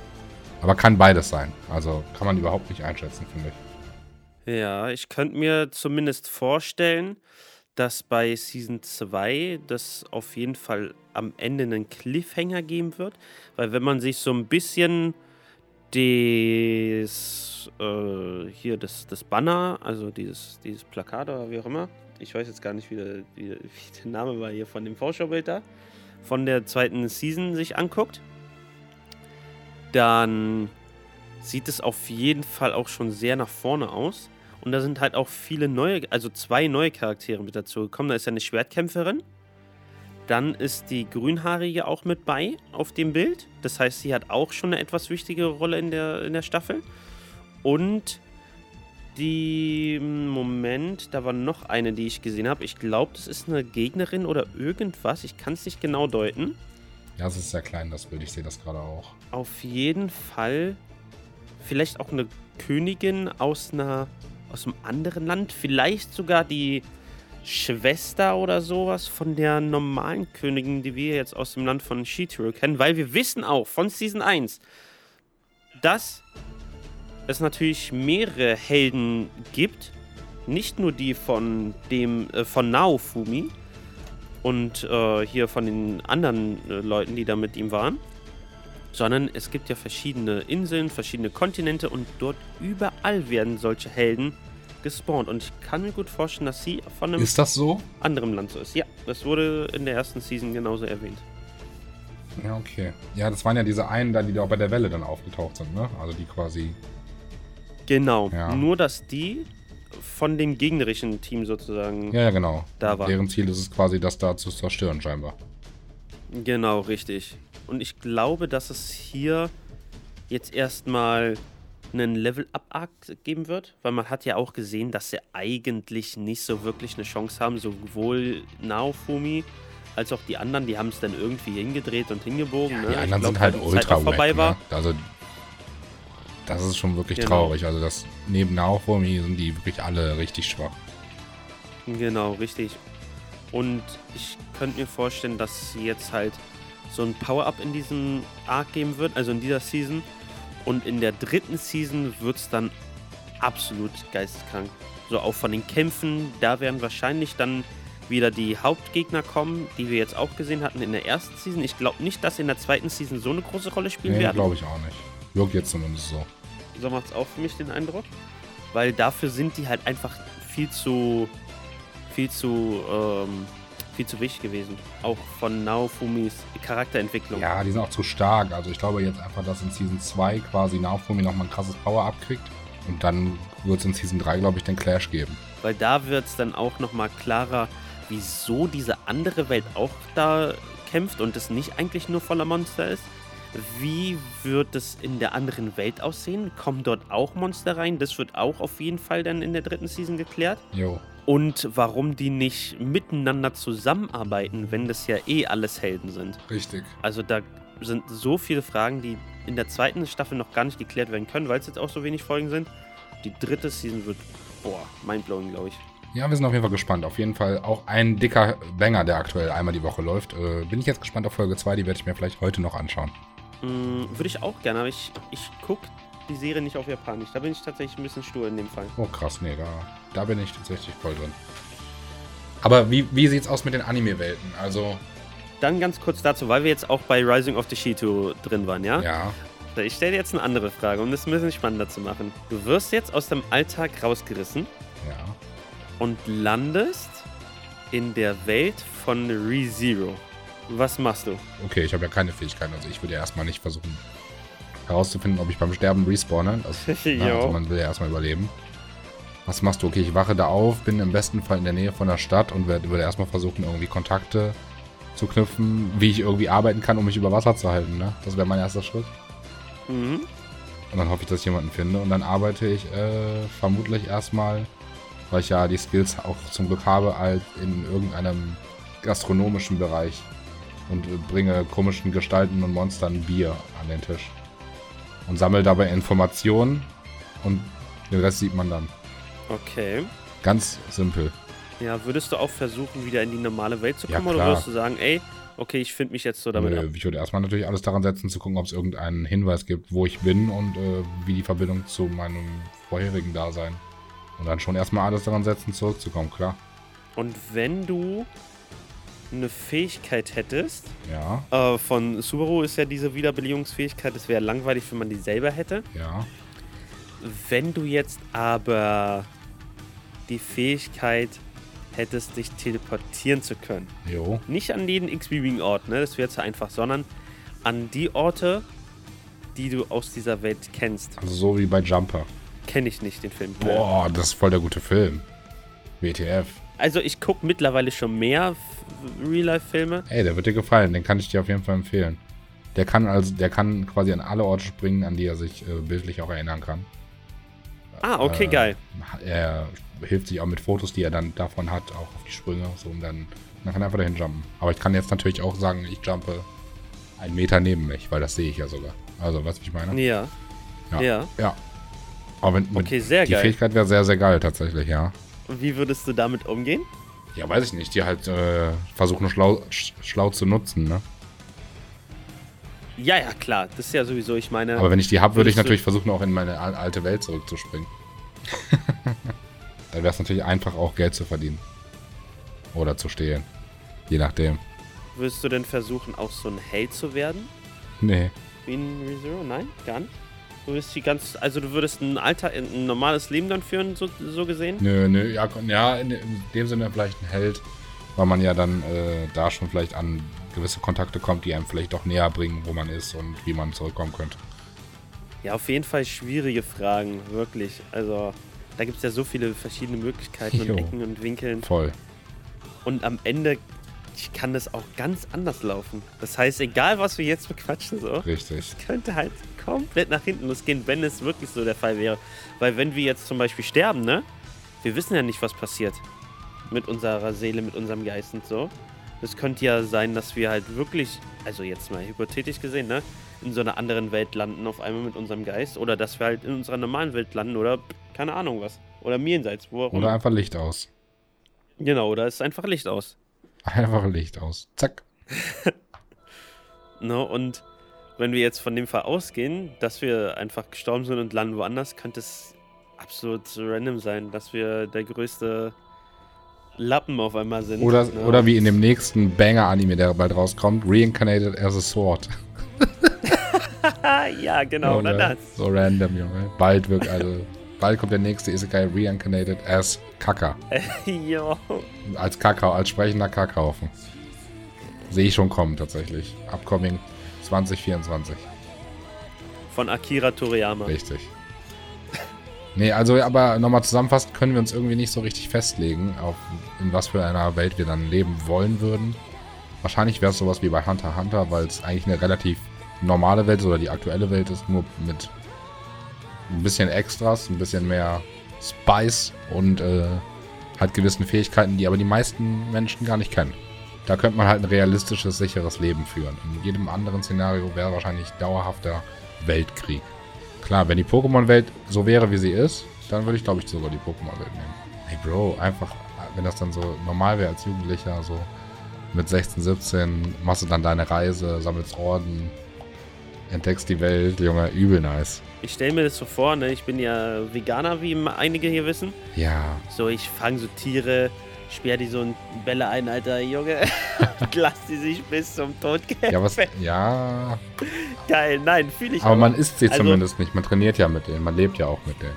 Aber kann beides sein. Also kann man überhaupt nicht einschätzen, finde ich. Ja, ich könnte mir zumindest vorstellen, dass bei Season 2 das auf jeden Fall am Ende einen Cliffhanger geben wird. Weil wenn man sich so ein bisschen das, äh, hier das, das Banner, also dieses, dieses Plakat oder wie auch immer. Ich weiß jetzt gar nicht, wie der, wie, wie der Name war hier von dem Vorschaubild da. Von der zweiten Season sich anguckt. Dann sieht es auf jeden Fall auch schon sehr nach vorne aus. Und da sind halt auch viele neue, also zwei neue Charaktere mit dazu gekommen. Da ist ja eine Schwertkämpferin. Dann ist die Grünhaarige auch mit bei auf dem Bild. Das heißt, sie hat auch schon eine etwas wichtigere Rolle in der, in der Staffel. Und die, Moment, da war noch eine, die ich gesehen habe. Ich glaube, das ist eine Gegnerin oder irgendwas. Ich kann es nicht genau deuten. Ja, es ist sehr klein, das Bild. Ich sehe das gerade auch. Auf jeden Fall vielleicht auch eine Königin aus einer aus einem anderen Land, vielleicht sogar die Schwester oder sowas von der normalen Königin, die wir jetzt aus dem Land von Shituro kennen, weil wir wissen auch von Season 1, dass es natürlich mehrere Helden gibt, nicht nur die von dem äh, von Naofumi und äh, hier von den anderen äh, Leuten, die da mit ihm waren, sondern es gibt ja verschiedene Inseln, verschiedene Kontinente und dort überall werden solche Helden gespawnt. Und ich kann mir gut vorstellen, dass sie von einem ist das so? anderen Land so ist. Ja, das wurde in der ersten Season genauso erwähnt. Ja, okay. Ja, das waren ja diese einen da, die da auch bei der Welle dann aufgetaucht sind, ne? Also die quasi. Genau. Ja. Nur, dass die von dem gegnerischen Team sozusagen. Ja, ja, genau. Da waren. Deren Ziel ist es quasi, das da zu zerstören, scheinbar. Genau, richtig. Und ich glaube, dass es hier jetzt erstmal einen Level-Up-Arc geben wird, weil man hat ja auch gesehen, dass sie eigentlich nicht so wirklich eine Chance haben, sowohl Naofumi als auch die anderen, die haben es dann irgendwie hingedreht und hingebogen. Ja, ne? Die anderen glaub, sind halt ultra wack, vorbei war. Ne? Also das ist schon wirklich genau. traurig. Also das neben Naofumi sind die wirklich alle richtig schwach. Genau, richtig. Und ich könnte mir vorstellen, dass sie jetzt halt so ein Power-Up in diesem Arc geben wird, also in dieser Season. Und in der dritten Season wird es dann absolut geisteskrank. So auch von den Kämpfen, da werden wahrscheinlich dann wieder die Hauptgegner kommen, die wir jetzt auch gesehen hatten in der ersten Season. Ich glaube nicht, dass in der zweiten Season so eine große Rolle spielen nee, werden. glaube ich auch nicht. Wirkt jetzt zumindest so. So macht es auch für mich den Eindruck. Weil dafür sind die halt einfach viel zu viel zu ähm, viel zu wichtig gewesen. Auch von Naofumis Charakterentwicklung. Ja, die sind auch zu stark. Also ich glaube jetzt einfach, dass in Season 2 quasi Naofumi nochmal ein krasses Power abkriegt. Und dann wird es in Season 3, glaube ich, den Clash geben. Weil da wird es dann auch nochmal klarer, wieso diese andere Welt auch da kämpft und es nicht eigentlich nur voller Monster ist. Wie wird es in der anderen Welt aussehen? Kommen dort auch Monster rein? Das wird auch auf jeden Fall dann in der dritten Season geklärt. Jo und warum die nicht miteinander zusammenarbeiten, wenn das ja eh alles Helden sind. Richtig. Also da sind so viele Fragen, die in der zweiten Staffel noch gar nicht geklärt werden können, weil es jetzt auch so wenig Folgen sind. Die dritte Season wird, boah, mindblowing, glaube ich. Ja, wir sind auf jeden Fall gespannt. Auf jeden Fall auch ein dicker Banger, der aktuell einmal die Woche läuft. Äh, bin ich jetzt gespannt auf Folge 2, die werde ich mir vielleicht heute noch anschauen. Mm, Würde ich auch gerne, aber ich, ich gucke die Serie nicht auf Japanisch. Da bin ich tatsächlich ein bisschen stur in dem Fall. Oh krass, nee, da, da bin ich tatsächlich voll drin. Aber wie, wie sieht's aus mit den Anime-Welten? Also. Dann ganz kurz dazu, weil wir jetzt auch bei Rising of the Shito drin waren, ja? Ja. Ich stelle dir jetzt eine andere Frage, um das ein bisschen spannender zu machen. Du wirst jetzt aus dem Alltag rausgerissen. Ja. Und landest in der Welt von ReZero. Was machst du? Okay, ich habe ja keine Fähigkeiten, also ich würde ja erstmal nicht versuchen, herauszufinden, ob ich beim Sterben respawne. Das, na, also man will ja erstmal überleben. Was machst du? Okay, ich wache da auf, bin im besten Fall in der Nähe von der Stadt und werde, würde erstmal versuchen, irgendwie Kontakte zu knüpfen, wie ich irgendwie arbeiten kann, um mich über Wasser zu halten. Ne? Das wäre mein erster Schritt. Mhm. Und dann hoffe ich, dass ich jemanden finde. Und dann arbeite ich äh, vermutlich erstmal, weil ich ja die Skills auch zum Glück habe, halt in irgendeinem gastronomischen Bereich und bringe komischen Gestalten und Monstern Bier an den Tisch und sammelt dabei Informationen und den Rest sieht man dann. Okay. Ganz simpel. Ja, würdest du auch versuchen, wieder in die normale Welt zu kommen ja, oder würdest du sagen, ey, okay, ich finde mich jetzt so damit Nö, ab? Ich würde erstmal natürlich alles daran setzen, zu gucken, ob es irgendeinen Hinweis gibt, wo ich bin und äh, wie die Verbindung zu meinem vorherigen Dasein. Und dann schon erstmal alles daran setzen, zurückzukommen, klar. Und wenn du eine Fähigkeit hättest, Ja, äh, von Subaru ist ja diese Wiederbelebungsfähigkeit, es wäre langweilig, wenn man die selber hätte. ja. Wenn du jetzt aber die Fähigkeit hättest, dich teleportieren zu können, Jo. nicht an jeden x-beliebigen Ort, ne, das wäre zu einfach, sondern an die Orte, die du aus dieser Welt kennst. Also so wie bei Jumper. Kenne ich nicht, den Film. Boah, das ist voll der gute Film. WTF. Also ich gucke mittlerweile schon mehr Real-Life-Filme. Ey, der wird dir gefallen, den kann ich dir auf jeden Fall empfehlen. Der kann also, der kann quasi an alle Orte springen, an die er sich äh, bildlich auch erinnern kann. Ah, okay, Äh, geil. Er hilft sich auch mit Fotos, die er dann davon hat, auch auf die Sprünge, so und dann, dann kann er einfach dahin jumpen. Aber ich kann jetzt natürlich auch sagen, ich jumpe einen Meter neben mich, weil das sehe ich ja sogar. Also, weißt du, wie ich meine? Ja. Ja. Ja. Ja. Aber wenn, mit- Okay, sehr die geil. Fähigkeit wäre sehr, sehr geil tatsächlich, ja. Wie würdest du damit umgehen? Ja, weiß ich nicht. Die halt äh, versuchen schlau, sch- schlau zu nutzen, ne? Ja, ja, klar. Das ist ja sowieso, ich meine. Aber wenn ich die habe, würde ich natürlich versuchen, auch in meine al- alte Welt zurückzuspringen. Dann wäre es natürlich einfach, auch Geld zu verdienen. Oder zu stehlen. Je nachdem. Würdest du denn versuchen, auch so ein Held zu werden? Nee. In ReZero? Nein, gar nicht. Du würdest die ganz, also du würdest ein Alter, ein normales Leben dann führen, so, so gesehen? Nö, nö. Ja, ja in, dem Sinne vielleicht ein Held, weil man ja dann äh, da schon vielleicht an gewisse Kontakte kommt, die einem vielleicht doch näher bringen, wo man ist und wie man zurückkommen könnte. Ja, auf jeden Fall schwierige Fragen, wirklich. Also, da gibt es ja so viele verschiedene Möglichkeiten Jo. und Ecken und Winkeln. Voll. Und am Ende kann das auch ganz anders laufen. Das heißt, egal was wir jetzt bequatschen, so, Richtig. könnte halt komplett nach hinten losgehen, wenn es wirklich so der Fall wäre. Weil wenn wir jetzt zum Beispiel sterben, ne? Wir wissen ja nicht, was passiert mit unserer Seele, mit unserem Geist und so. Es könnte ja sein, dass wir halt wirklich, also jetzt mal hypothetisch gesehen, ne? In so einer anderen Welt landen auf einmal mit unserem Geist. Oder dass wir halt in unserer normalen Welt landen oder keine Ahnung was. Oder im Jenseits, wo auch Oder einfach Licht aus. Genau, oder ist einfach Licht aus. Einfach Licht aus. Zack. Ne? Und wenn wir jetzt von dem Fall ausgehen, dass wir einfach gestorben sind und landen woanders, könnte es absolut random sein, dass wir der größte Lappen auf einmal sind. Oder, ne? oder wie in dem nächsten Banger-Anime, der bald rauskommt, Reincarnated as a Sword. Ja, genau, oder das. So random, Junge. Bald wird, also, bald kommt der nächste Isekai Reincarnated as Kaka. jo. Als Kakao, als sprechender Kakaufen. Sehe ich schon kommen, tatsächlich. Upcoming 2024. Von Akira Toriyama. Richtig. Nee, also, aber nochmal zusammenfassend können wir uns irgendwie nicht so richtig festlegen, auf in was für einer Welt wir dann leben wollen würden. Wahrscheinlich wäre es sowas wie bei Hunter x Hunter, weil es eigentlich eine relativ normale Welt ist oder die aktuelle Welt ist, nur mit ein bisschen Extras, ein bisschen mehr Spice und äh, halt gewissen Fähigkeiten, die aber die meisten Menschen gar nicht kennen. Da könnte man halt ein realistisches, sicheres Leben führen. In jedem anderen Szenario wäre wahrscheinlich dauerhafter Weltkrieg. Klar, wenn die Pokémon-Welt so wäre, wie sie ist, dann würde ich, glaube ich, sogar die Pokémon-Welt nehmen. Hey Bro, einfach, wenn das dann so normal wäre als Jugendlicher, so mit 16, 17, machst du dann deine Reise, sammelst Orden, entdeckst die Welt, Junge, übel nice. Ich stelle mir das so vor, ne? ich bin ja Veganer, wie einige hier wissen. Ja, So, ich fange so Tiere, sperr die so in Bälle ein, Alter, Junge. Lass die sich bis zum Tod kämpfen. ja, was, ja, Geil, nein, fühle ich aber auch. man isst sie Also- zumindest nicht, man trainiert ja mit denen, man lebt ja auch mit denen.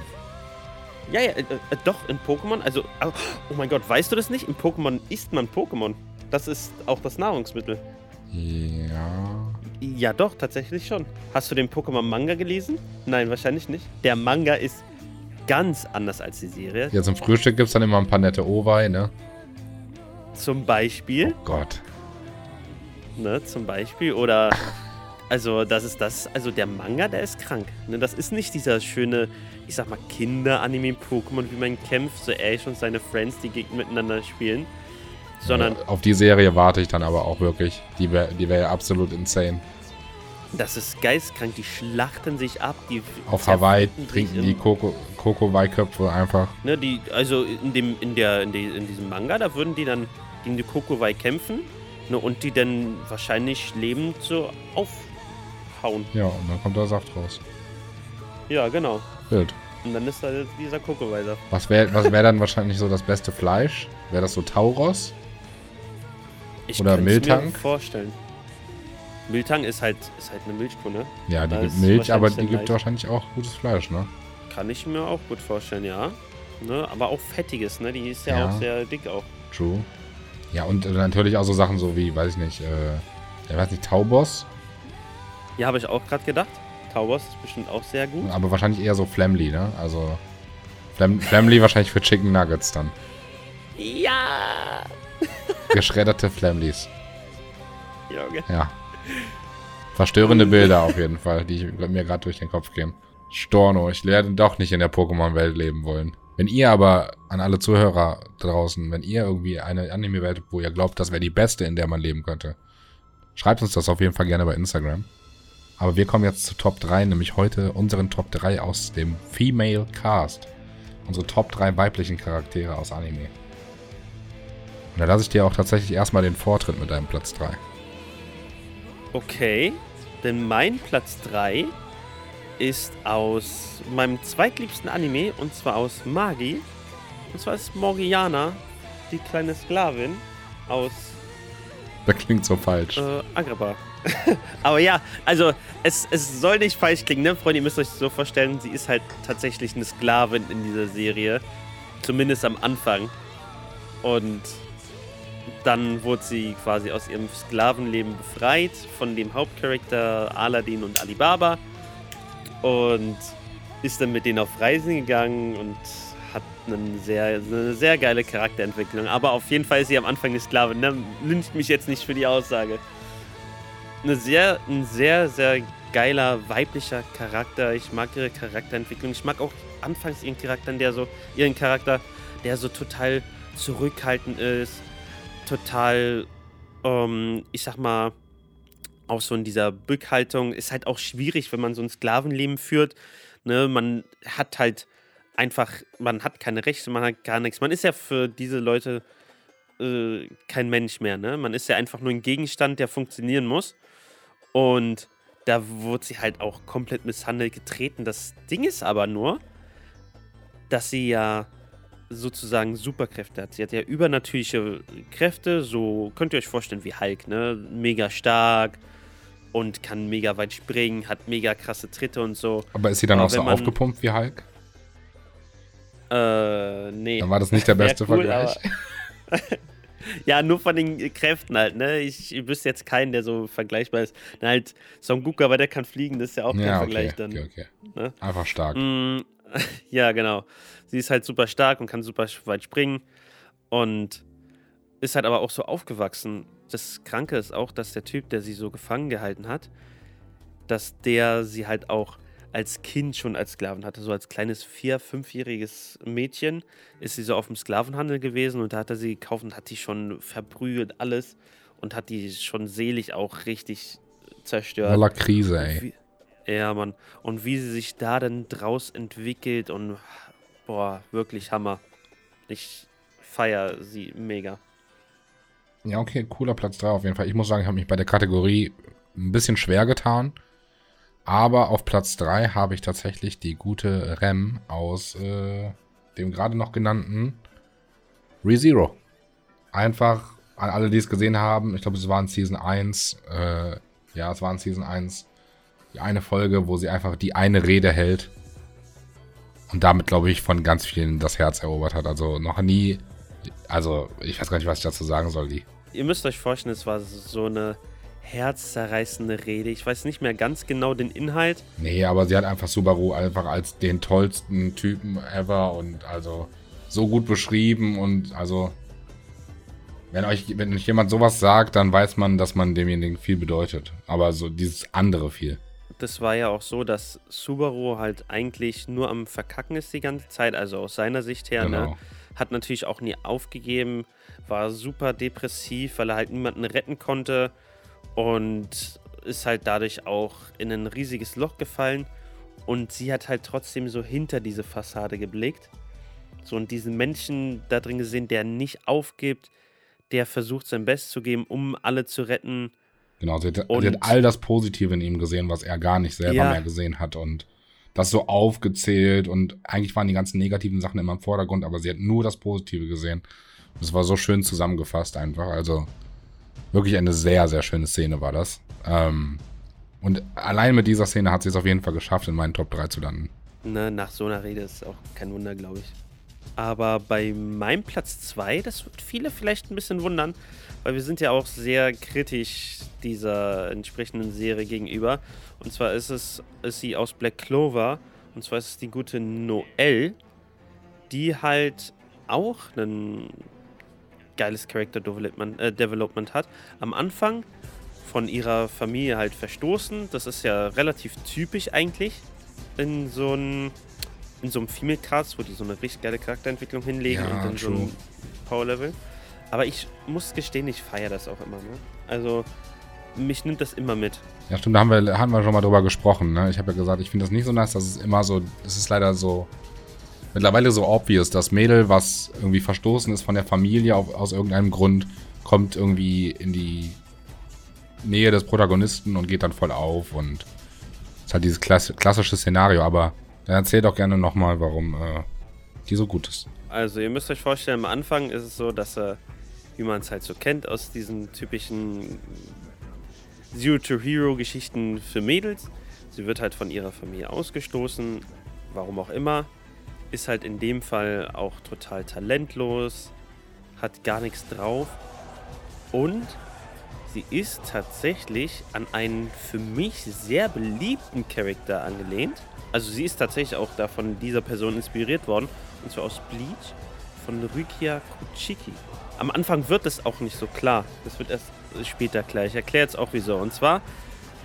Ja, ja, äh, äh, doch, in Pokémon, also, oh oh mein Gott, weißt du das nicht? In Pokémon isst man Pokémon. Das ist auch das Nahrungsmittel. Ja, Ja, doch, tatsächlich schon. Hast du den Pokémon-Manga gelesen? Nein, wahrscheinlich nicht. Der Manga ist ganz anders als die Serie. Jetzt im Frühstück gibt es dann immer ein paar nette Owei, ne? Zum Beispiel, Gott. ne, zum Beispiel, oder, also, das ist das, also der Manga, der ist krank. Ne, das ist nicht dieser schöne, ich sag mal, Kinder-Anime-Pokémon, wie man kämpft, so Ash und seine Friends, die gegen miteinander spielen. Sondern Äh, auf die Serie warte ich dann aber auch wirklich. Die wäre die wär ja absolut insane. Das ist geistkrank, die schlachten sich ab, die Auf Hawaii trinken die Koko- Koko-Wei-Köpfe einfach. Ne, die, also in dem, in der, in, die, in diesem Manga, da würden die dann gegen die Kokowai kämpfen, ne, und die dann wahrscheinlich lebend so aufhauen. Ja, und dann kommt der Saft raus. Ja, genau. Wild. Und dann ist da dieser Kokowai-Saft. Was wäre was wär dann wahrscheinlich so das beste Fleisch? Wäre das so Tauros? Ich Oder könnte es Miltank? mir vorstellen. Miltang ist halt, ist halt eine Milchkuh, ne? Ja, die Da gibt Milch, aber die gibt wahrscheinlich auch gutes Fleisch, ne? Kann ich mir auch gut vorstellen, ja. Ne? Aber auch fettiges, ne? Die ist ja, Ja. auch sehr dick auch. True. Ja, und äh, natürlich auch so Sachen so wie, weiß ich nicht, äh, ich weiß nicht, Taubos, Ja, habe ich auch gerade gedacht. Taubos ist bestimmt auch sehr gut. aber wahrscheinlich eher so Flamly, ne? Also Flam Flamly wahrscheinlich für Chicken Nuggets dann. Ja! Geschredderte Flamlys. Junge. Ja. Verstörende Bilder auf jeden Fall, die mir gerade durch den Kopf gehen. Storno, ich werde doch nicht in der Pokémon-Welt leben wollen. Wenn ihr aber an alle Zuhörer draußen, wenn ihr irgendwie eine Anime-Welt, wo ihr glaubt, das wäre die beste, in der man leben könnte, schreibt uns das auf jeden Fall gerne bei Instagram. Aber wir kommen jetzt zu Top 3, nämlich heute unseren Top 3 aus dem Female Cast. Unsere Top 3 weiblichen Charaktere aus Anime. Und da lasse ich dir auch tatsächlich erstmal den Vortritt mit deinem Platz 3. Okay, denn mein Platz 3 ist aus meinem zweitliebsten Anime und zwar aus Magi. Und zwar ist Morgiana, die kleine Sklavin aus Das klingt so falsch. äh, Agrabah. Aber ja, also es, es soll nicht falsch klingen, ne, Freunde? Ihr müsst euch so vorstellen, sie ist halt tatsächlich eine Sklavin in dieser Serie. Zumindest am Anfang. Und dann wurde sie quasi aus ihrem Sklavenleben befreit von dem Hauptcharakter Aladdin und Alibaba. Und ist dann mit denen auf Reisen gegangen und hat einen sehr, eine sehr geile Charakterentwicklung. Aber auf jeden Fall ist sie am Anfang eine Sklavin. Ne? Lyncht mich jetzt nicht für die Aussage eine sehr, ein sehr, sehr geiler weiblicher Charakter. Ich mag ihre Charakterentwicklung. Ich mag auch anfangs ihren Charakter, der so, ihren Charakter, der so total zurückhaltend ist, total, ähm, ich sag mal, auch so in dieser Bückhaltung ist halt auch schwierig, wenn man so ein Sklavenleben führt. Ne, man hat halt einfach, man hat keine Rechte, man hat gar nichts. Man ist ja für diese Leute äh, kein Mensch mehr, ne? Man ist ja einfach nur ein Gegenstand, der funktionieren muss. Und da wurde sie halt auch komplett misshandelt getreten. Das Ding ist aber nur, dass sie ja sozusagen Superkräfte hat. Sie hat ja übernatürliche Kräfte, so könnt ihr euch vorstellen wie Hulk, ne? Mega stark und kann mega weit springen, hat mega krasse Tritte und so. Aber ist sie dann aber auch so man- aufgepumpt wie Hulk? Äh, nee. Dann war das nicht der beste cool, Vergleich. Ja, nur von den Kräften halt, ne? Ich, ich wüsste jetzt keinen, der so vergleichbar ist. Na, halt, Son Goku, aber der kann fliegen, das ist ja auch kein Ja, okay, Vergleich dann. okay, okay. ne? Einfach stark. Mm, ja, genau. Sie ist halt super stark und kann super weit springen und ist halt aber auch so aufgewachsen. Das Kranke ist auch, dass der Typ, der sie so gefangen gehalten hat, dass der sie halt auch als Kind schon als Sklaven hatte. So als kleines vier-, fünfjähriges Mädchen ist sie so auf dem Sklavenhandel gewesen und da hat er sie gekauft und hat die schon verprügelt, alles und hat die schon selig auch richtig zerstört. Voller Krise, ey. Ja, Mann. Und wie sie sich da dann draus entwickelt und boah, wirklich Hammer. Ich feiere sie mega. Ja, okay, cooler Platz 3 auf jeden Fall. Ich muss sagen, ich habe mich bei der Kategorie ein bisschen schwer getan. Aber auf Platz 3 habe ich tatsächlich die gute Rem aus äh, dem gerade noch genannten ReZero. Einfach an alle, die es gesehen haben, ich glaube, es war in Season 1, äh, ja, es war in Season 1, die eine Folge, wo sie einfach die eine Rede hält und damit, glaube ich, von ganz vielen das Herz erobert hat. Also noch nie, also ich weiß gar nicht, was ich dazu sagen soll, die. Ihr müsst euch vorstellen, es war so eine herzzerreißende Rede. Ich weiß nicht mehr ganz genau den Inhalt. Nee, aber sie hat einfach Subaru einfach als den tollsten Typen ever und also so gut beschrieben und also wenn euch, wenn euch jemand sowas sagt, dann weiß man, dass man demjenigen viel bedeutet. Aber so dieses andere viel. Das war ja auch so, dass Subaru halt eigentlich nur am Verkacken ist die ganze Zeit, also aus seiner Sicht her, ne? Genau. Hat natürlich auch nie aufgegeben, war super depressiv, weil er halt niemanden retten konnte und ist halt dadurch auch in ein riesiges Loch gefallen. Und sie hat halt trotzdem so hinter diese Fassade geblickt. So und diesen Menschen da drin gesehen, der nicht aufgibt, der versucht sein Bestes zu geben, um alle zu retten. Genau, sie hat, Und- sie hat all das Positive in ihm gesehen, was er gar nicht selber Ja. mehr gesehen hat und das so aufgezählt und eigentlich waren die ganzen negativen Sachen immer im Vordergrund, aber sie hat nur das Positive gesehen. Das war so schön zusammengefasst einfach. Also Wirklich eine sehr, sehr schöne Szene war das. Ähm, und allein mit dieser Szene hat sie es auf jeden Fall geschafft, in meinen Top 3 zu landen. Ne, nach so einer Rede ist auch kein Wunder, glaube ich. Aber bei meinem Platz 2, das wird viele vielleicht ein bisschen wundern, weil wir sind ja auch sehr kritisch dieser entsprechenden Serie gegenüber. Und zwar ist es ist sie aus Black Clover. Und zwar ist es die gute Noelle, die halt auch ein geiles Character Development, äh, Development hat. Am Anfang von ihrer Familie halt verstoßen. Das ist ja relativ typisch eigentlich in so einem in so einem Female Cast, wo die so eine richtig geile Charakterentwicklung hinlegen Ja, und so true. einem Power Level. Aber ich muss gestehen, ich feiere das auch immer. Ne? Also mich nimmt das immer mit. Ja, stimmt, da haben wir, haben wir schon mal drüber gesprochen. Ne? Ich habe ja gesagt, ich finde das nicht so nice, dass es immer so, es ist leider so, mittlerweile so obvious. Das Mädel, was irgendwie verstoßen ist von der Familie auf, aus irgendeinem Grund, kommt irgendwie in die Nähe des Protagonisten und geht dann voll auf und ist halt dieses klass klassische Szenario. Aber dann erzähl doch gerne nochmal, warum äh, die so gut ist. Also ihr müsst euch vorstellen, am Anfang ist es so, dass er, wie man es halt so kennt aus diesen typischen Zero-to-Hero-Geschichten für Mädels, sie wird halt von ihrer Familie ausgestoßen, warum auch immer, ist halt in dem Fall auch total talentlos, hat gar nichts drauf und sie ist tatsächlich an einen für mich sehr beliebten Charakter angelehnt. Also sie ist tatsächlich auch da von dieser Person inspiriert worden, und zwar aus Bleach von Rukia Kuchiki. Am Anfang wird es auch nicht so klar. Das wird erst später klar. Ich erkläre jetzt auch wieso. Und zwar,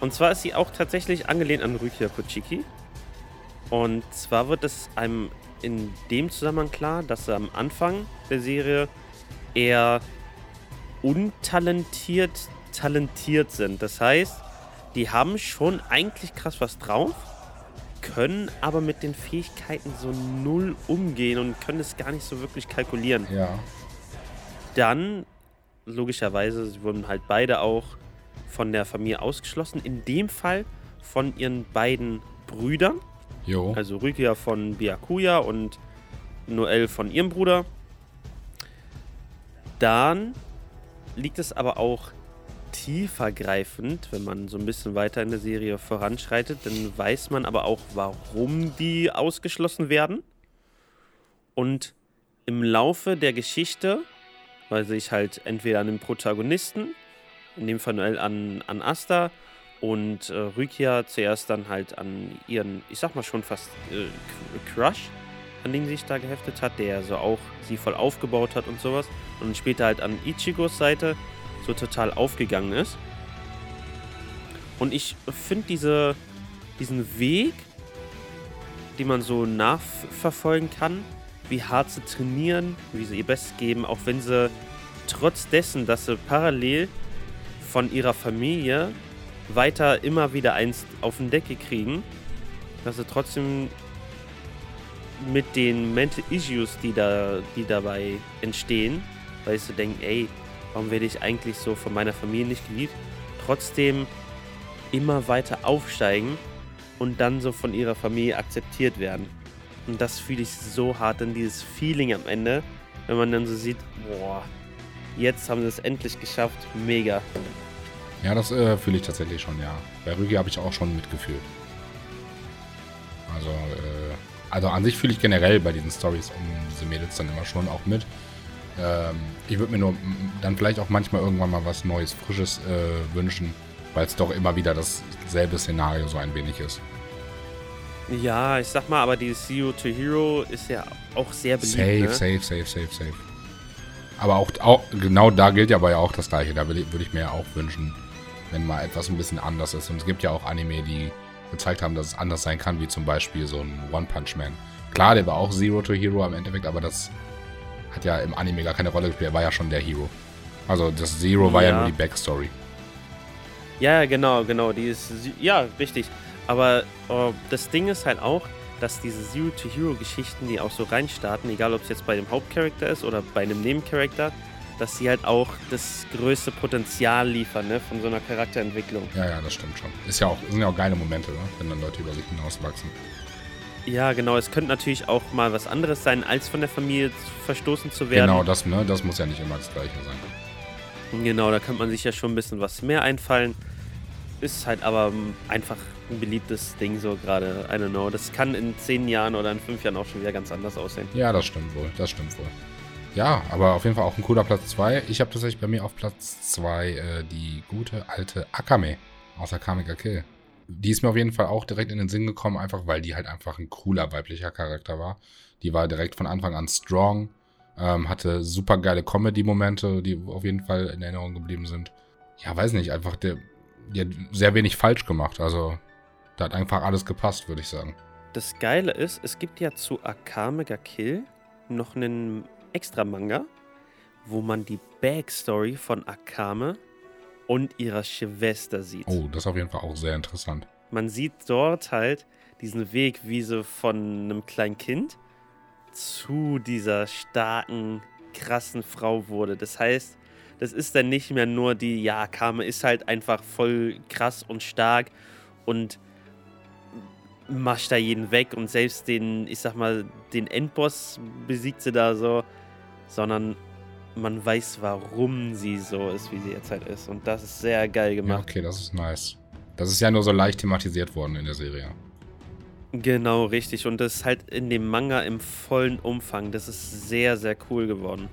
und zwar ist sie auch tatsächlich angelehnt an Rukia Kuchiki. Und zwar wird es einem in dem Zusammenhang klar, dass sie am Anfang der Serie eher untalentiert talentiert sind. Das heißt, die haben schon eigentlich krass was drauf, können aber mit den Fähigkeiten so null umgehen und können es gar nicht so wirklich kalkulieren. Ja. Dann, logischerweise, sie wurden halt beide auch von der Familie ausgeschlossen. In dem Fall von ihren beiden Brüdern. Jo. Also Rukia von Byakuya und Noel von ihrem Bruder. Dann liegt es aber auch tiefergreifend, wenn man so ein bisschen weiter in der Serie voranschreitet, dann weiß man aber auch, warum die ausgeschlossen werden. Und im Laufe der Geschichte, weil sich halt entweder an den Protagonisten, in dem Fall Noel an, an Asta und äh, Rukia zuerst dann halt an ihren, ich sag mal schon fast äh, Crush, an den sie sich da geheftet hat, der so auch sie voll aufgebaut hat und sowas. Und später halt an Ichigos Seite so total aufgegangen ist. Und ich finde diese, diesen Weg, den man so nachverfolgen kann, wie hart sie trainieren, wie sie ihr Bestes geben, auch wenn sie trotz dessen, dass sie parallel von ihrer Familie weiter immer wieder eins auf den Decke kriegen, dass sie trotzdem mit den Mental Issues, die, da, die dabei entstehen, weil sie denken, ey, warum werde ich eigentlich so von meiner Familie nicht geliebt, trotzdem immer weiter aufsteigen und dann so von ihrer Familie akzeptiert werden. Und das fühle ich so hart, dann dieses Feeling am Ende, wenn man dann so sieht, boah, jetzt haben sie es endlich geschafft, mega. Ja, das äh, fühle ich tatsächlich schon, ja. Bei Rügi habe ich auch schon mitgefühlt. Also, äh, also an sich fühle ich generell bei diesen Stories um diese Mädels dann immer schon auch mit. Ähm, ich würde mir nur dann vielleicht auch manchmal irgendwann mal was Neues, Frisches äh, wünschen, weil es doch immer wieder dasselbe Szenario so ein wenig ist. Ja, ich sag mal, aber dieses Zero to Hero ist ja auch sehr beliebt. Safe, ne? safe, safe, safe, safe. Aber auch, auch genau da gilt ja aber ja auch das gleiche. Da würde ich mir ja auch wünschen, wenn mal etwas ein bisschen anders ist. Und es gibt ja auch Anime, die gezeigt haben, dass es anders sein kann, wie zum Beispiel so ein One Punch Man. Klar, der war auch Zero to Hero im Endeffekt, aber das hat ja im Anime gar keine Rolle gespielt. Er war ja schon der Hero. Also das Zero war ja Ja. nur die Backstory. Ja, genau, genau. Die ist, ja, richtig. Aber äh, das Ding ist halt auch, dass diese Zero-to-Hero-Geschichten, die auch so reinstarten, egal ob es jetzt bei dem Hauptcharakter ist oder bei einem Nebencharakter, dass sie halt auch das größte Potenzial liefern, ne, von so einer Charakterentwicklung. Ja, ja, das stimmt schon. Ist ja auch, sind ja auch geile Momente, ne? wenn dann Leute über sich hinauswachsen. Ja, genau. Es könnte natürlich auch mal was anderes sein, als von der Familie verstoßen zu werden. Genau, das, ne? das muss ja nicht immer das gleiche sein. Genau, da könnte man sich ja schon ein bisschen was mehr einfallen. Ist halt aber einfach ein beliebtes Ding so gerade. I don't know. Das kann in zehn Jahren oder in fünf Jahren auch schon wieder ganz anders aussehen. Ja, das stimmt wohl. Das stimmt wohl. Ja, aber auf jeden Fall auch ein cooler Platz 2. Ich habe tatsächlich bei mir auf Platz 2 äh, die gute alte Akame aus Akame ga Kill. Die ist mir auf jeden Fall auch direkt in den Sinn gekommen, einfach weil die halt einfach ein cooler weiblicher Charakter war. Die war direkt von Anfang an strong, ähm, hatte super geile Comedy-Momente, die auf jeden Fall in Erinnerung geblieben sind. Ja, weiß nicht, einfach der, die hat sehr wenig falsch gemacht. Also, da hat einfach alles gepasst, würde ich sagen. Das Geile ist, es gibt ja zu Akame ga Kill noch einen extra Manga, wo man die Backstory von Akame und ihrer Schwester sieht. Oh, das ist auf jeden Fall auch sehr interessant. Man sieht dort halt diesen Weg, wie sie von einem kleinen Kind zu dieser starken, krassen Frau wurde. Das heißt, das ist dann nicht mehr nur die, ja, Akame ist halt einfach voll krass und stark und mascht da jeden weg und selbst den, ich sag mal, den Endboss besiegt sie da so sondern man weiß, warum sie so ist, wie sie jetzt halt ist. Und das ist sehr geil gemacht. Ja, okay, das ist nice. Das ist ja nur so leicht thematisiert worden in der Serie. Genau, richtig. Und das ist halt in dem Manga im vollen Umfang. Das ist sehr, sehr cool geworden.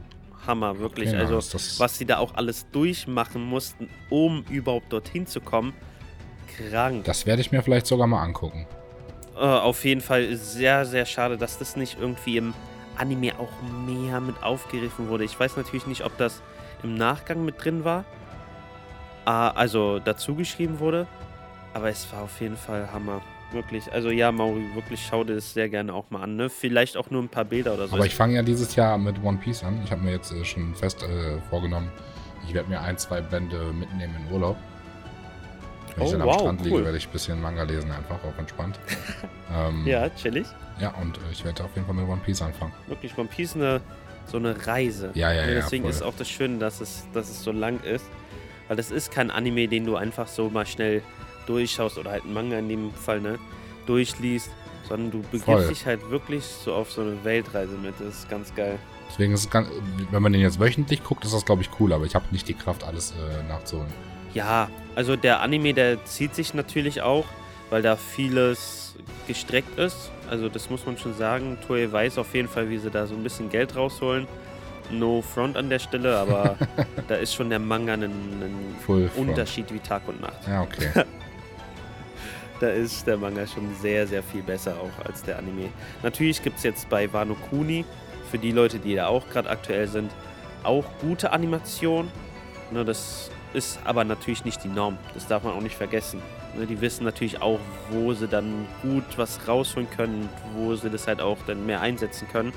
Hammer, wirklich. Okay, also, was sie da auch alles durchmachen mussten, um überhaupt dorthin zu kommen. Krank. Das werde ich mir vielleicht sogar mal angucken. Uh, auf jeden Fall sehr, sehr schade, dass das nicht irgendwie im Anime auch mehr mit aufgegriffen wurde. Ich weiß natürlich nicht, ob das im Nachgang mit drin war, ah, also dazu geschrieben wurde, aber es war auf jeden Fall Hammer. Wirklich. Also ja, Mauri, wirklich schau dir das sehr gerne auch mal an. Ne? Vielleicht auch nur ein paar Bilder oder so. Aber ich fange ja dieses Jahr mit One Piece an. Ich habe mir jetzt äh, schon fest äh, vorgenommen, ich werde mir ein, zwei Bände mitnehmen in Urlaub. Wenn oh, ich dann am wow, Strand cool. liege, werde ich ein bisschen Manga lesen, einfach auch entspannt. ähm, ja, chillig. Ja, und äh, ich werde auf jeden Fall mit One Piece anfangen. Wirklich, One Piece eine so eine Reise. Ja, ja, ja. Deswegen voll. ist auch das Schöne, dass es, dass es so lang ist. Weil das ist kein Anime, den du einfach so mal schnell durchschaust oder halt ein Manga in dem Fall, ne? Durchliest, sondern du begibst voll. dich halt wirklich so auf so eine Weltreise mit. Das ist ganz geil. Deswegen ist es ganz, wenn man den jetzt wöchentlich guckt, ist das glaube ich cool, aber ich habe nicht die Kraft, alles äh, nachzuholen. Ja, also der Anime, der zieht sich natürlich auch, weil da vieles gestreckt ist also das muss man schon sagen. Toei weiß auf jeden Fall, wie sie da so ein bisschen Geld rausholen. No front an der Stelle, aber da ist schon der Manga ein, ein Unterschied wie Tag und Nacht. Ja, okay. da ist der Manga schon sehr, sehr viel besser auch als der Anime. Natürlich gibt es jetzt bei Wano Kuni, für die Leute, die da auch gerade aktuell sind, auch gute Animation. Ne, das ist aber natürlich nicht die Norm. Das darf man auch nicht vergessen. Ne, die wissen natürlich auch, wo sie dann gut was rausholen können, wo sie das halt auch dann mehr einsetzen können.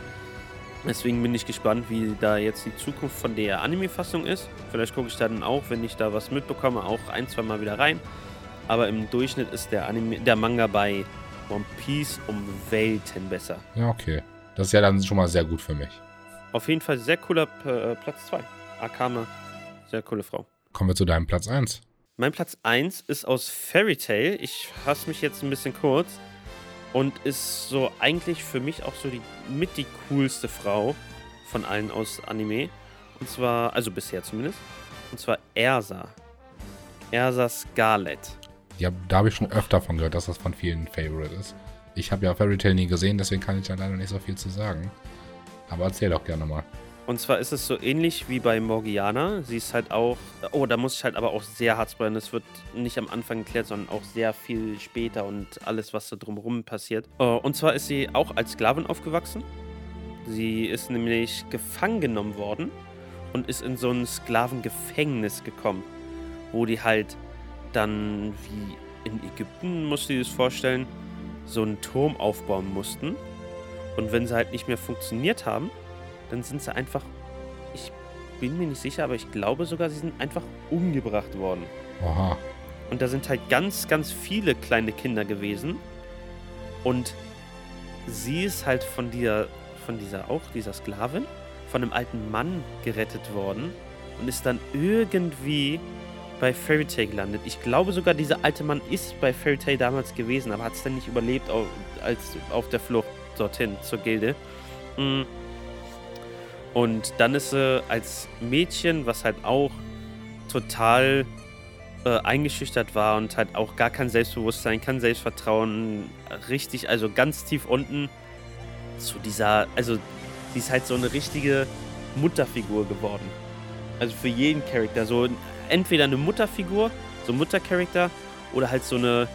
Deswegen bin ich gespannt, wie da jetzt die Zukunft von der Anime-Fassung ist. Vielleicht gucke ich dann auch, wenn ich da was mitbekomme, auch ein, zwei Mal wieder rein. Aber im Durchschnitt ist der, Anime, der Manga bei One Piece um Welten besser. Ja, okay. Das ist ja dann schon mal sehr gut für mich. Auf jeden Fall sehr cooler äh, Platz 2. Akame, sehr coole Frau. Kommen wir zu deinem Platz 1. Mein Platz 1 ist aus Fairy Tail. Ich fasse mich jetzt ein bisschen kurz. Und ist so eigentlich für mich auch so die mit die coolste Frau von allen aus Anime. Und zwar, also bisher zumindest. Und zwar Ersa. Ersa Scarlet. Ja, da habe ich schon öfter von gehört, dass das von vielen Favorite ist. Ich habe ja Fairy Tail nie gesehen, deswegen kann ich da leider nicht so viel zu sagen. Aber erzähl doch gerne mal. Und zwar ist es so ähnlich wie bei Morgiana. Sie ist halt auch. Oh, da muss ich halt aber auch sehr hart spoilern. Es wird nicht am Anfang geklärt, sondern auch sehr viel später und alles, was da drumherum passiert. Oh, und zwar ist sie auch als Sklavin aufgewachsen. Sie ist nämlich gefangen genommen worden und ist in so ein Sklavengefängnis gekommen, wo die halt dann wie in Ägypten, musst du dir das vorstellen, so einen Turm aufbauen mussten. Und wenn sie halt nicht mehr funktioniert haben, dann sind sie einfach, ich bin mir nicht sicher, aber ich glaube sogar, sie sind einfach umgebracht worden. Aha. Und da sind halt ganz, ganz viele kleine Kinder gewesen. Und sie ist halt von dieser, von dieser auch, dieser Sklavin, von einem alten Mann gerettet worden und ist dann irgendwie bei Fairy Tail gelandet. Ich glaube sogar, dieser alte Mann ist bei Fairy Tail damals gewesen, aber hat es dann nicht überlebt auf, als auf der Flucht dorthin zur Gilde. Mhm. Und dann ist sie als Mädchen, was halt auch total äh, eingeschüchtert war und halt auch gar kein Selbstbewusstsein, kein Selbstvertrauen, richtig, also ganz tief unten zu dieser, also sie ist halt so eine richtige Mutterfigur geworden. Also für jeden Charakter, so entweder eine Mutterfigur, so Muttercharakter, oder halt so eine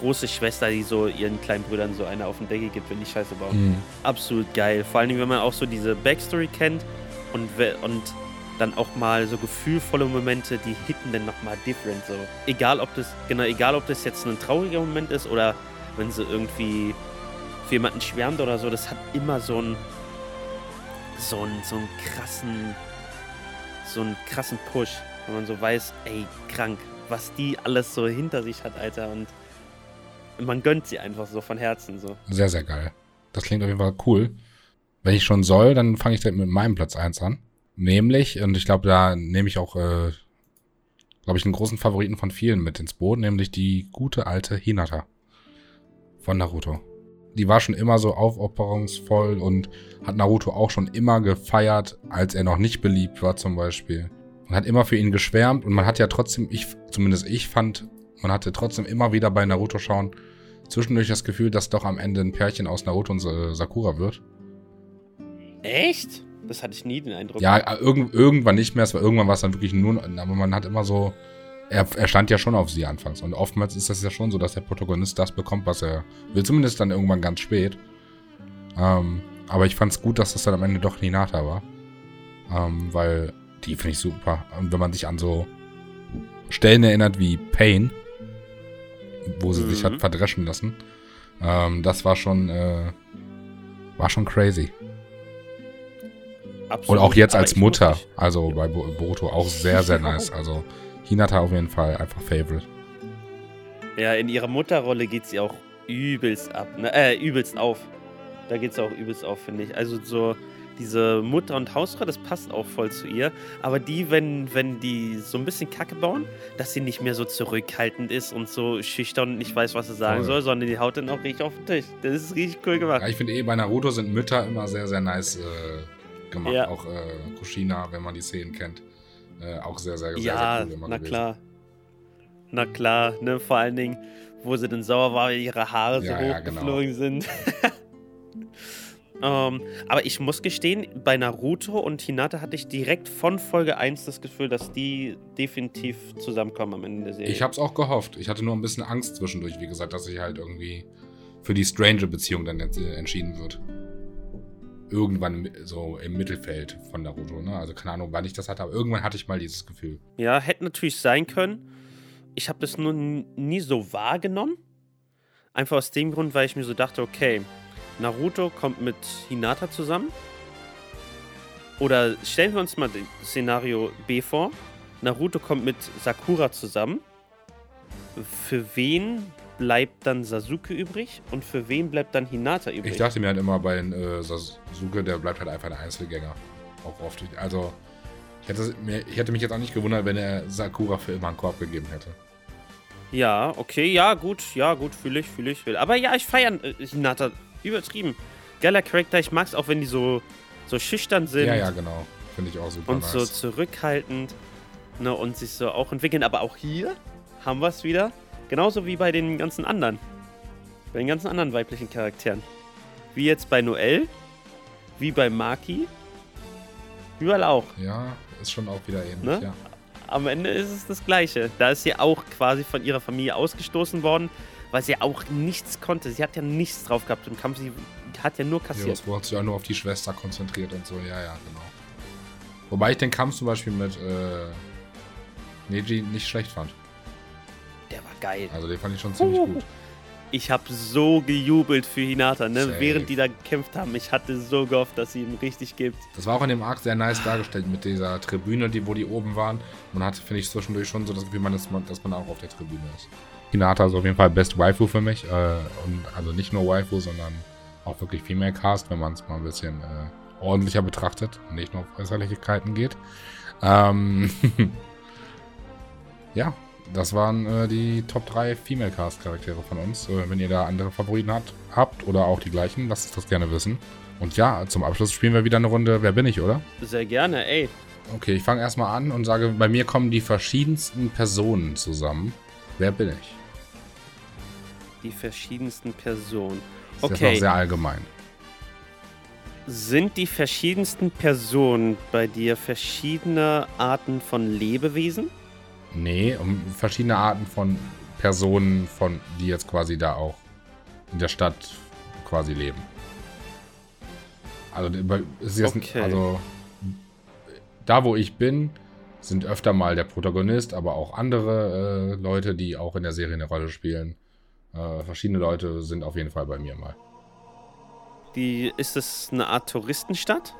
große Schwester, die so ihren kleinen Brüdern so eine auf den Deckel gibt, wenn die Scheiße bauen. Mhm. Absolut geil. Vor allem, wenn man auch so diese Backstory kennt und, und dann auch mal so gefühlvolle Momente, die hitten dann nochmal different. So. Egal ob das, genau, egal ob das jetzt ein trauriger Moment ist oder wenn sie irgendwie für jemanden schwärmt oder so, das hat immer so einen, so einen, so einen krassen, so einen krassen Push. Wenn man so weiß, ey, krank, was die alles so hinter sich hat, Alter. Und man gönnt sie einfach so von Herzen so. Sehr, sehr geil. Das klingt auf jeden Fall cool. Wenn ich schon soll, dann fange ich direkt mit meinem Platz 1 an. Nämlich, und ich glaube, da nehme ich auch, äh, glaube ich, einen großen Favoriten von vielen mit ins Boot, nämlich die gute alte Hinata von Naruto. Die war schon immer so aufopferungsvoll und hat Naruto auch schon immer gefeiert, als er noch nicht beliebt war zum Beispiel. Man hat immer für ihn geschwärmt und man hat ja trotzdem, ich, zumindest ich fand, man hatte trotzdem immer wieder bei Naruto schauen zwischendurch das Gefühl, dass doch am Ende ein Pärchen aus Naruto und Sakura wird. Echt? Das hatte ich nie den Eindruck. Ja, irg irgendwann nicht mehr. Es war irgendwann war es dann wirklich nur, aber man hat immer so, er, er, stand ja schon auf sie anfangs. Und oftmals ist das ja schon so, dass der Protagonist das bekommt, was er will. Zumindest dann irgendwann ganz spät. Ähm, aber ich fand es gut, dass das dann am Ende doch Ninata war. Ähm, weil die finde ich super. Und wenn man sich an so Stellen erinnert wie Pain, wo sie mhm. sich hat mhm. verdreschen lassen, ähm, das war schon, äh, war schon crazy. Absolut, Und auch jetzt als Mutter, also bei Boruto auch sehr, sehr nice. Also Hinata auf jeden Fall einfach Favorite. Ja, in ihrer Mutterrolle geht sie auch übelst ab, ne? äh, übelst auf. Da geht sie auch übelst auf, finde ich. Also so diese Mutter- und Hausfrau, das passt auch voll zu ihr. Aber die, wenn, wenn die so ein bisschen Kacke bauen, dass sie nicht mehr so zurückhaltend ist und so schüchtern und nicht weiß, was sie sagen soll, sondern die haut dann auch richtig auf den Tisch. Das ist richtig cool gemacht. Ja, ich finde eh, bei Naruto sind Mütter immer sehr, sehr nice äh, gemacht. Ja. Auch äh, Kushina, wenn man die Szenen kennt. Äh, auch sehr, sehr, sehr, ja, sehr cool. Ja, na gewesen. klar. Na klar, ne? Vor allen Dingen, wo sie dann sauer war, weil ihre Haare ja, so hochgeflogen ja, genau. sind. Ähm, aber ich muss gestehen, bei Naruto und Hinata hatte ich direkt von Folge 1 das Gefühl, dass die definitiv zusammenkommen am Ende der Serie. Ich hab's auch gehofft. Ich hatte nur ein bisschen Angst zwischendurch, wie gesagt, dass sich halt irgendwie für die Stranger-Beziehung dann jetzt äh, entschieden wird. Irgendwann so im Mittelfeld von Naruto, ne? Also keine Ahnung, wann ich das hatte, aber irgendwann hatte ich mal dieses Gefühl. Ja, hätte natürlich sein können. Ich habe das nur nie so wahrgenommen. Einfach aus dem Grund, weil ich mir so dachte, okay, Naruto kommt mit Hinata zusammen. Oder stellen wir uns mal das Szenario B vor. Naruto kommt mit Sakura zusammen. Für wen bleibt dann Sasuke übrig und für wen bleibt dann Hinata übrig? Ich dachte mir halt immer bei äh, Sasuke, der bleibt halt einfach ein Einzelgänger. Auch oft. Also, ich hätte, ich hätte mich jetzt auch nicht gewundert, wenn er Sakura für immer einen Korb gegeben hätte. Ja, okay, ja, gut, ja, gut, fühle ich, fühle ich, will. Aber ja, ich feiere äh, Hinata Übertrieben. Geiler Charakter. Ich mag es auch, wenn die so, so schüchtern sind. Ja, ja, genau. Finde ich auch super. Und nice. so zurückhaltend. Ne, und sich so auch entwickeln. Aber auch hier haben wir es wieder. Genauso wie bei den ganzen anderen. Bei den ganzen anderen weiblichen Charakteren. Wie jetzt bei Noel. Wie bei Maki. Überall auch. Ja, ist schon auch wieder ähnlich, ne? ja. Am Ende ist es das Gleiche. Da ist sie auch quasi von ihrer Familie ausgestoßen worden weil sie auch nichts konnte. Sie hat ja nichts drauf gehabt im Kampf. Sie hat ja nur kassiert. Ja, das hat sich ja nur auf die Schwester konzentriert und so. Ja, ja, genau. Wobei ich den Kampf zum Beispiel mit äh, Neji nicht schlecht fand. Der war geil. Also den fand ich schon ziemlich uh. gut. Ich habe so gejubelt für Hinata, ne? während die da gekämpft haben. Ich hatte so gehofft, dass sie ihm richtig gibt. Das war auch in dem Arc sehr nice dargestellt mit dieser Tribüne, die, wo die oben waren. Man hatte, finde ich, zwischendurch schon so das Gefühl, dass man, dass man auch auf der Tribüne ist. Hinata ist auf jeden Fall Best Waifu für mich. Äh, und also nicht nur Waifu, sondern auch wirklich Female Cast, wenn man es mal ein bisschen äh, ordentlicher betrachtet und nicht nur auf Äußerlichkeiten geht. Ähm ja, das waren äh, die Top 3 Female Cast Charaktere von uns. Äh, wenn ihr da andere Favoriten habt, habt oder auch die gleichen, lasst uns das gerne wissen. Und ja, zum Abschluss spielen wir wieder eine Runde Wer bin ich, oder? Sehr gerne, ey. Okay, ich fange erstmal an und sage, bei mir kommen die verschiedensten Personen zusammen. Wer bin ich? Die verschiedensten Personen. Das ist Okay. noch sehr allgemein. Sind die verschiedensten Personen bei dir verschiedene Arten von Lebewesen? Nee, um verschiedene Arten von Personen, von, die jetzt quasi da auch in der Stadt quasi leben. Also, ist jetzt, Okay. also da wo ich bin, sind öfter mal der Protagonist, aber auch andere äh, Leute, die auch in der Serie eine Rolle spielen. Äh, verschiedene Leute sind auf jeden Fall bei mir mal. Die, ist es eine Art Touristenstadt?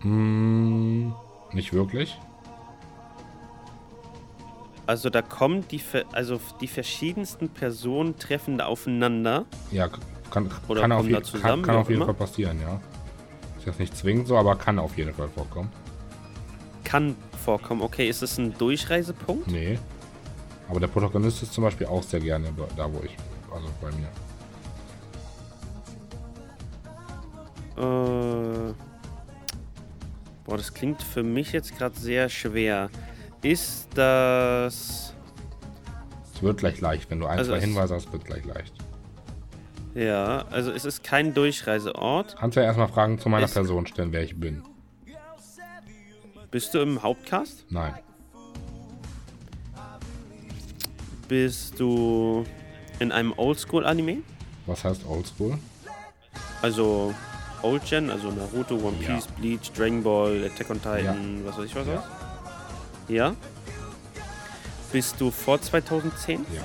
Hm, nicht wirklich. Also da kommen die, also die verschiedensten Personen treffen da aufeinander. Ja, kann, Oder kann, auf, je, zusammen, kann, kann auf jeden immer? Fall passieren, ja. Ist jetzt nicht zwingend so, aber kann auf jeden Fall vorkommen. Kann vorkommen. Okay, ist es ein Durchreisepunkt? Nee. Aber der Protagonist ist zum Beispiel auch sehr gerne da, wo ich, also bei mir. Äh, boah, das klingt für mich jetzt gerade sehr schwer. Ist das. Es wird gleich leicht. Wenn du ein, Also zwei es- Hinweise hast, wird gleich leicht. Ja, also es ist kein Durchreiseort. Kannst du ja erstmal Fragen zu meiner Ist- Person stellen, wer ich bin. Bist du im Hauptcast? Nein. Bist du in einem Oldschool-Anime? Was heißt Oldschool? Also Old Gen, also Naruto, One Ja. Piece, Bleach, Dragon Ball, Attack on Titan, was weiß ich was Ja. Ja. Bist du vor 2010? Ja.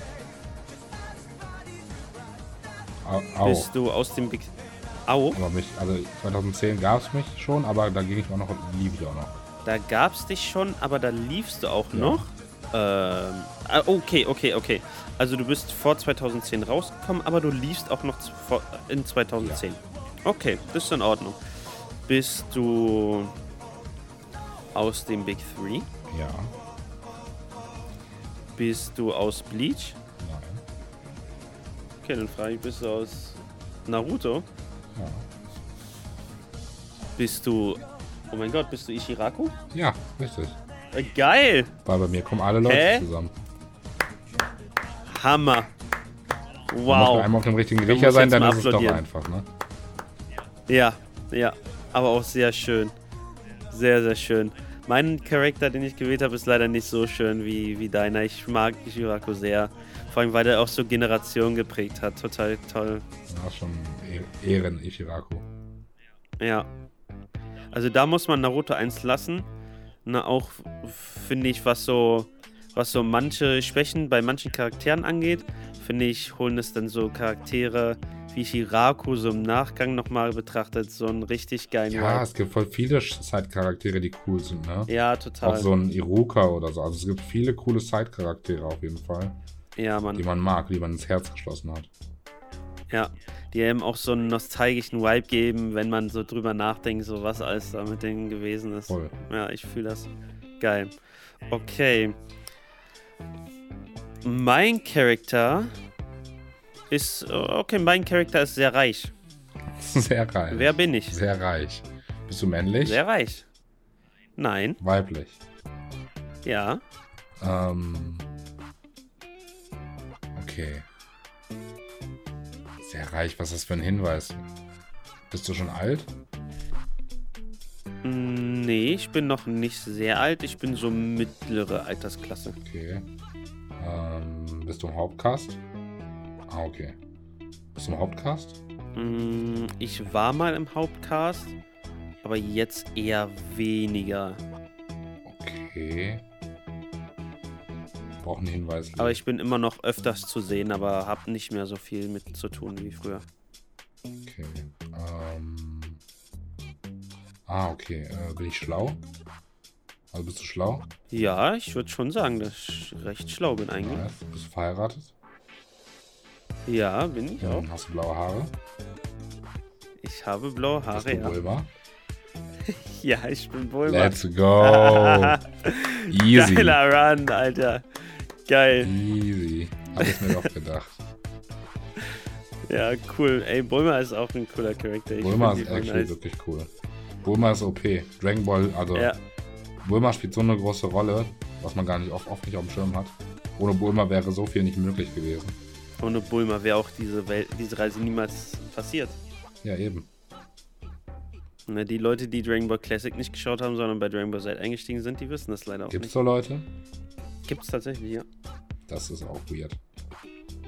Au, au. Bist du aus dem Big. Au, Aber mich, also 2010 gab es mich schon, aber da ging ich auch noch, lief ich auch noch. da gab's dich schon, aber da liefst du auch Ja. noch. Ähm, ah, okay, okay, okay. Also du bist vor 2010 rausgekommen, aber du liefst auch noch vor- in 2010. Okay, das ist in Ordnung. Bist du aus dem Big Three? Ja. Bist du aus Bleach? Nein. Okay, dann frage ich, bist du aus Naruto? Ja. Bist du. Oh mein Gott, bist du Ishiraku? Ja, richtig. Äh, geil! Weil bei mir kommen alle Leute Hä? zusammen. Hammer! Man muss Wow! nur einmal auf dem richtigen Riecher sein, dann ist es doch einfach, ne? Ja, ja. Aber auch sehr schön. Sehr, sehr schön. Mein Charakter, den ich gewählt habe, ist leider nicht so schön wie, wie deiner. Ich mag Ishiraku sehr. Vor allem, weil er auch so Generationen geprägt hat. Total toll. Ja, schon Ehren Ishiraku. Ja. Also da muss man Naruto 1 lassen. Na, auch finde ich, was so, was so manche Schwächen bei manchen Charakteren angeht, finde ich, holen es dann so Charaktere wie Shiraku so im Nachgang nochmal betrachtet, so einen richtig geilen Ja, Vibe. es gibt voll viele Side-Charaktere, die cool sind, ne? Ja, total. Auch so ein Iruka oder so. Also es gibt viele coole Side-Charaktere auf jeden Fall, ja, die Mann. man mag, die man ins Herz geschlossen hat. Ja. Die einem auch so einen nostalgischen Vibe geben, wenn man so drüber nachdenkt, so was alles da mit denen gewesen ist. Voll. Ja, ich fühle das. Geil. Okay. Mein Charakter ist. Okay, mein Charakter ist sehr reich. Sehr reich. Wer bin ich? Sehr reich. Bist du männlich? Sehr reich. Nein. Weiblich. Ja. Ähm. Okay. Sehr reich, was ist das für ein Hinweis? Bist du schon alt? Nee, ich bin noch nicht sehr alt. Ich bin so mittlere Altersklasse. Okay. Ähm, bist du im Hauptcast? Ah, okay. Bist du im Hauptcast? Mm, Ich war mal im Hauptcast, aber jetzt eher weniger. Okay. Brauchen einen Hinweis. Aber ich bin immer noch öfters zu sehen, aber habe nicht mehr so viel mit zu tun wie früher. Okay. Ähm. Ah, okay. Äh, bin ich schlau? Also bist du schlau? Ja, ich würde schon sagen, dass ich recht schlau bin eigentlich. Nice. Bist du verheiratet? Ja, bin ich auch. Hm, Hast du blaue Haare? Ich habe blaue Bist Haare, du ja. Bulma? Ja, ich bin Bulma. Let's go! Easy. Geiler Run, Alter. Geil. Easy. Hab ich mir doch gedacht. Ja, cool. Ey, Bulma ist auch ein cooler Charakter. Ich Bulma ist actually nice. wirklich cool. Bulma ist OP. Dragon Ball, also Ja, Bulma spielt so eine große Rolle, was man gar nicht oft, oft nicht auf dem Schirm hat. Ohne Bulma wäre so viel nicht möglich gewesen. Ohne Bulma wäre auch diese, Welt, diese Reise niemals passiert. Ja, eben. Ne, die Leute, die Dragon Ball Classic nicht geschaut haben, sondern bei Dragon Ball Z eingestiegen sind, die wissen das leider auch Gibt's nicht. so Leute? Gibt's tatsächlich, ja. Das ist auch weird.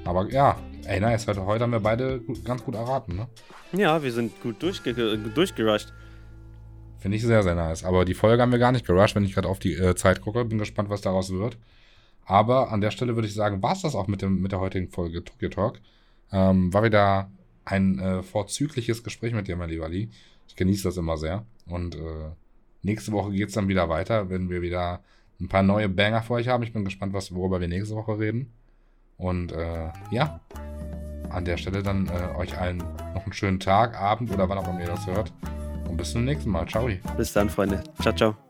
Aber ja, ey, nice. Heute, heute haben wir beide gut, ganz gut erraten, ne? Ja, wir sind gut durchge äh, durchgerusht. Finde ich sehr, sehr nice. Aber die Folge haben wir gar nicht gerusht, wenn ich gerade auf die äh, Zeit gucke. Bin gespannt, was daraus wird. Aber an der Stelle würde ich sagen, war es das auch mit, dem, mit der heutigen Folge Tokyo Talk. Ähm, war wieder ein äh, vorzügliches Gespräch mit dir, mein lieber Lee. Ich genieße das immer sehr. Und äh, nächste Woche geht es dann wieder weiter, wenn wir wieder ein paar neue Banger für euch haben. Ich bin gespannt, was, worüber wir nächste Woche reden. Und äh, ja, an der Stelle dann äh, euch allen noch einen schönen Tag, Abend oder wann auch immer ihr das hört. Und bis zum nächsten Mal. Ciao. Bis dann, Freunde. Ciao, ciao.